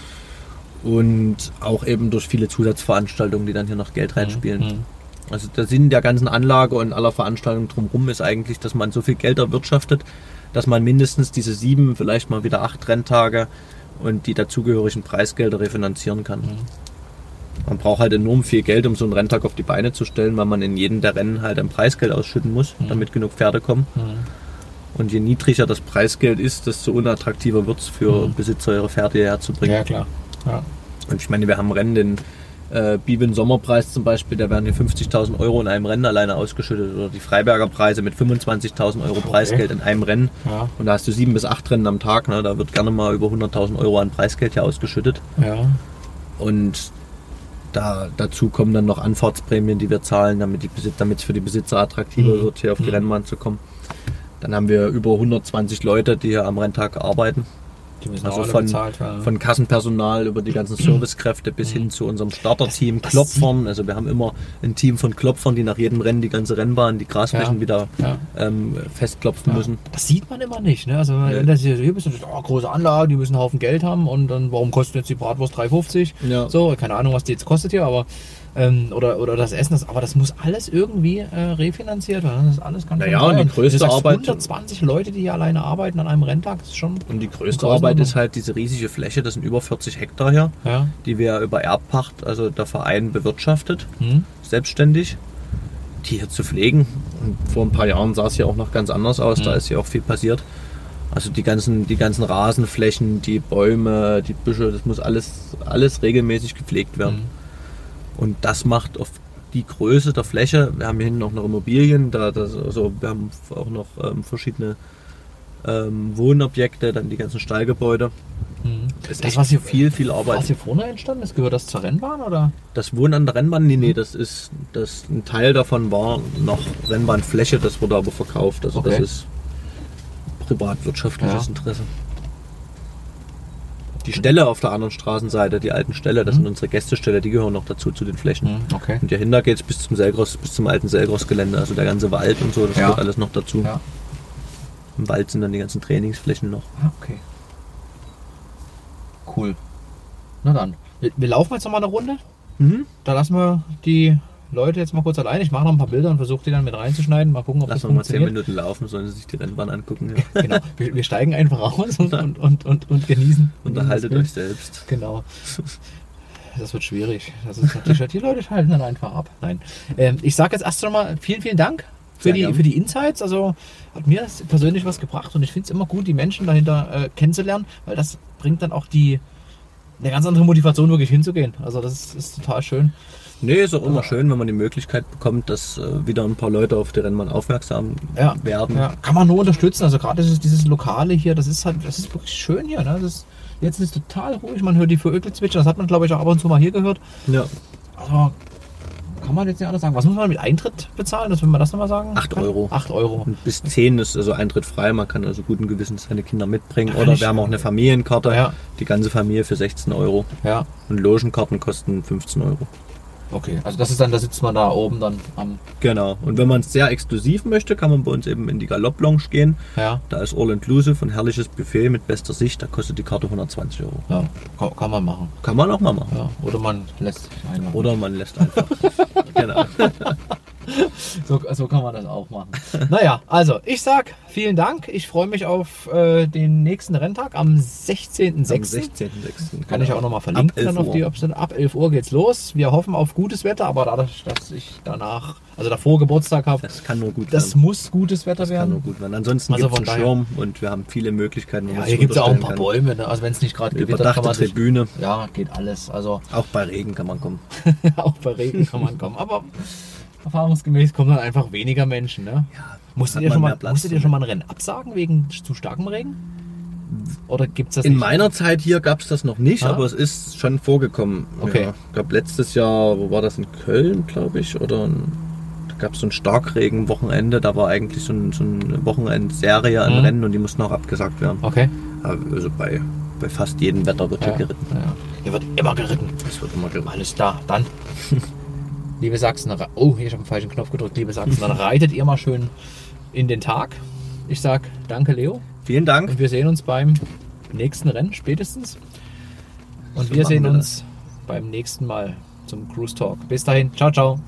Und auch eben durch viele Zusatzveranstaltungen, die dann hier noch Geld reinspielen. Mhm. Also der Sinn der ganzen Anlage und aller Veranstaltungen drumherum ist eigentlich, dass man so viel Geld erwirtschaftet, dass man mindestens diese sieben, vielleicht mal wieder acht Renntage und die dazugehörigen Preisgelder refinanzieren kann. Man braucht halt enorm viel Geld, um so einen Renntag auf die Beine zu stellen, weil man in jedem der Rennen halt ein Preisgeld ausschütten muss, damit genug Pferde kommen. Mhm. Und je niedriger das Preisgeld ist, desto unattraktiver wird es für Mhm. Besitzer, ihre Pferde hierher zu bringen. Ja, klar. Ja. Und ich meine, wir haben Rennen, den äh, Bibeln Sommerpreis zum Beispiel, da werden hier 50.000 Euro in einem Rennen alleine ausgeschüttet. Oder die Freiberger Preise mit 25.000 Euro Okay. Preisgeld in einem Rennen. Ja. Und da hast du sieben bis acht Rennen am Tag. Ne? Da wird gerne mal über 100.000 Euro an Preisgeld hier ausgeschüttet. Ja. Und da, dazu kommen dann noch Anfahrtsprämien, die wir zahlen, damit es für die Besitzer attraktiver Mhm. wird, hier auf die Mhm. Rennbahn zu kommen. Dann haben wir über 120 Leute, die hier am Renntag arbeiten. Die müssen Also von, bezahlt werden. von Kassenpersonal über die ganzen Servicekräfte bis hin zu unserem Starterteam, Klopfern. Also wir haben immer ein Team von Klopfern, die nach jedem Rennen die ganze Rennbahn, die Grasflächen Ja. wieder ja. ähm, festklopfen Ja. müssen. Das sieht man immer nicht. Ne? Also wenn das hier, hier bist, ist, oh, große Anlage, die müssen einen Haufen Geld haben und dann warum kostet jetzt die Bratwurst 3,50? Ja. So, keine Ahnung, was die jetzt kostet hier, aber ähm, oder, oder das Essen, das, aber das muss alles irgendwie äh, refinanziert werden. Das ist alles ganz Naja, und die größte sagst, Arbeit- 120 Leute, die hier alleine arbeiten an einem Renntag, das ist schon. Und die größte. Arbeit ist halt diese riesige Fläche, das sind über 40 Hektar hier, Ja. die wir über Erbpacht, also der Verein bewirtschaftet, Hm? selbstständig, die hier zu pflegen. Und vor ein paar Jahren sah es hier auch noch ganz anders aus, da Mhm. ist hier auch viel passiert. Also die ganzen, die ganzen Rasenflächen, die Bäume, die Büsche, das muss alles, alles regelmäßig gepflegt werden. Und das macht auf die Größe der Fläche, wir haben hier hinten auch noch Immobilien, da, das, also wir haben auch noch ähm, verschiedene ähm, Wohnobjekte, dann die ganzen Stallgebäude. Hm. Ist Das, echt was hier, viel, viel Arbeit. was hier vorne entstanden ist, gehört das zur Rennbahn oder? Das Wohnen an der Rennbahn, nee, nee, das ist, das, ein Teil davon war noch Rennbahnfläche, das wurde aber verkauft. Also Okay. das ist privatwirtschaftliches Ja. Interesse. Die Ställe auf der anderen Straßenseite, die alten Ställe, das Mhm. sind unsere Gästeställe, die gehören noch dazu, zu den Flächen. Hm, Okay. Und dahinter geht es bis zum Selgros, bis zum alten Selgros-Gelände, also der ganze Wald und so, das Ja. gehört alles noch dazu. Ja. Im Wald sind dann die ganzen Trainingsflächen noch. Ah, okay. Cool. Na dann. Wir, wir laufen jetzt noch mal eine Runde. Mhm. Da lassen wir die Leute jetzt mal kurz allein. Ich mache noch ein paar Bilder und versuche die dann mit reinzuschneiden. Mal gucken, ob Lassen das wir mal zehn funktioniert. Minuten laufen, sollen sie sich die Rennbahn angucken. Ja. Genau. Wir, wir steigen einfach raus und, und, und, und, und genießen. Unterhaltet euch selbst. Genau. Das wird schwierig. Das ist natürlich, die Leute schalten dann einfach ab. Nein. Ähm, ich sage jetzt erst einmal vielen, vielen Dank für die, für die Insights. Also hat mir persönlich was gebracht und ich finde es immer gut, die Menschen dahinter äh, kennenzulernen, weil das bringt dann auch die eine ganz andere Motivation, wirklich hinzugehen. Also das ist, ist total schön. Nee, ist auch immer schön, wenn man die Möglichkeit bekommt, dass äh, wieder ein paar Leute auf die Rennbahn aufmerksam Ja, werden. Ja, kann man nur unterstützen. Also gerade dieses, dieses Lokale hier, das ist halt, das ist wirklich schön hier. Ne? Ist, jetzt ist es total ruhig. Man hört die Vögel zwitschern. Das hat man, glaube ich, auch ab und zu mal hier gehört. Ja. Also kann man jetzt nicht anders sagen. Was muss man mit Eintritt bezahlen? Das will man das nochmal sagen? Acht kann? Euro. 8 Euro. Und bis 10 ist also Eintritt frei. Man kann also guten Gewissens seine Kinder mitbringen. Oder wir haben auch eine Familienkarte. Ja. Die ganze Familie für 16 Euro. Ja, Und Logenkarten kosten 15 Euro. Okay. Also das ist dann, da sitzt man da oben dann am. Genau. Und wenn man es sehr exklusiv möchte, kann man bei uns eben in die Galopp-Lounge gehen. Ja, Da ist All-Inclusive, ein herrliches Buffet mit bester Sicht. Da kostet die Karte 120 Euro. ja kann, kann man machen. Kann man auch mal machen. Ja. Oder man lässt sich einladen. Oder man lässt einfach. genau. So, so kann man das auch machen. naja, also ich sag vielen Dank. Ich freue mich auf äh, den nächsten Renntag am 16.06. Am 16.06. Kann ich auch nochmal verlinken. Ab 11 dann auf die Uhr. Option. Ab 11 Uhr geht's los. Wir hoffen auf gutes Wetter, aber dadurch, dass ich danach, also davor Geburtstag habe, Das kann nur gut das werden. muss gutes Wetter Das kann nur werden. gut werden. Ansonsten Also gibt es einen Schirm und wir haben viele Möglichkeiten. Ja, hier gibt es auch ein paar unterstellen Bäume. Ne? Also wenn es nicht gerade Kann. gewittert, kann man sich, Tribüne. Ja, geht alles. Also Auch bei Regen kann man kommen. auch bei Regen kann man kommen. Aber erfahrungsgemäß kommen dann einfach weniger Menschen. Ne? Ja, Musstet ihr, schon mal, Platz musstet ihr schon mal ein Rennen absagen wegen zu starkem Regen? Oder gibt es das In nicht? meiner Zeit hier gab es das noch nicht, Ah. aber es ist schon vorgekommen. Okay. Ja, ich glaube letztes Jahr, wo war das in Köln, glaube ich, oder in, da gab es so ein Starkregen-Wochenende, da war eigentlich so, ein, so eine Wochenendserie an Mhm. Rennen und die mussten auch abgesagt werden. Okay. Also bei, bei fast jedem Wetter wird Ja. hier geritten. Ja. Hier wird immer geritten. Es wird immer geritten. Alles da, dann. liebe Sachsen, oh, hier, ich habe den falschen Knopf gedrückt. Liebe Sachsen, dann reitet ihr mal schön in den Tag. Ich sag danke, Leo. Vielen Dank. Und wir sehen uns beim nächsten Rennen spätestens. Und So wir sehen wir uns beim nächsten Mal zum Cruise Talk. Bis dahin, ciao, ciao.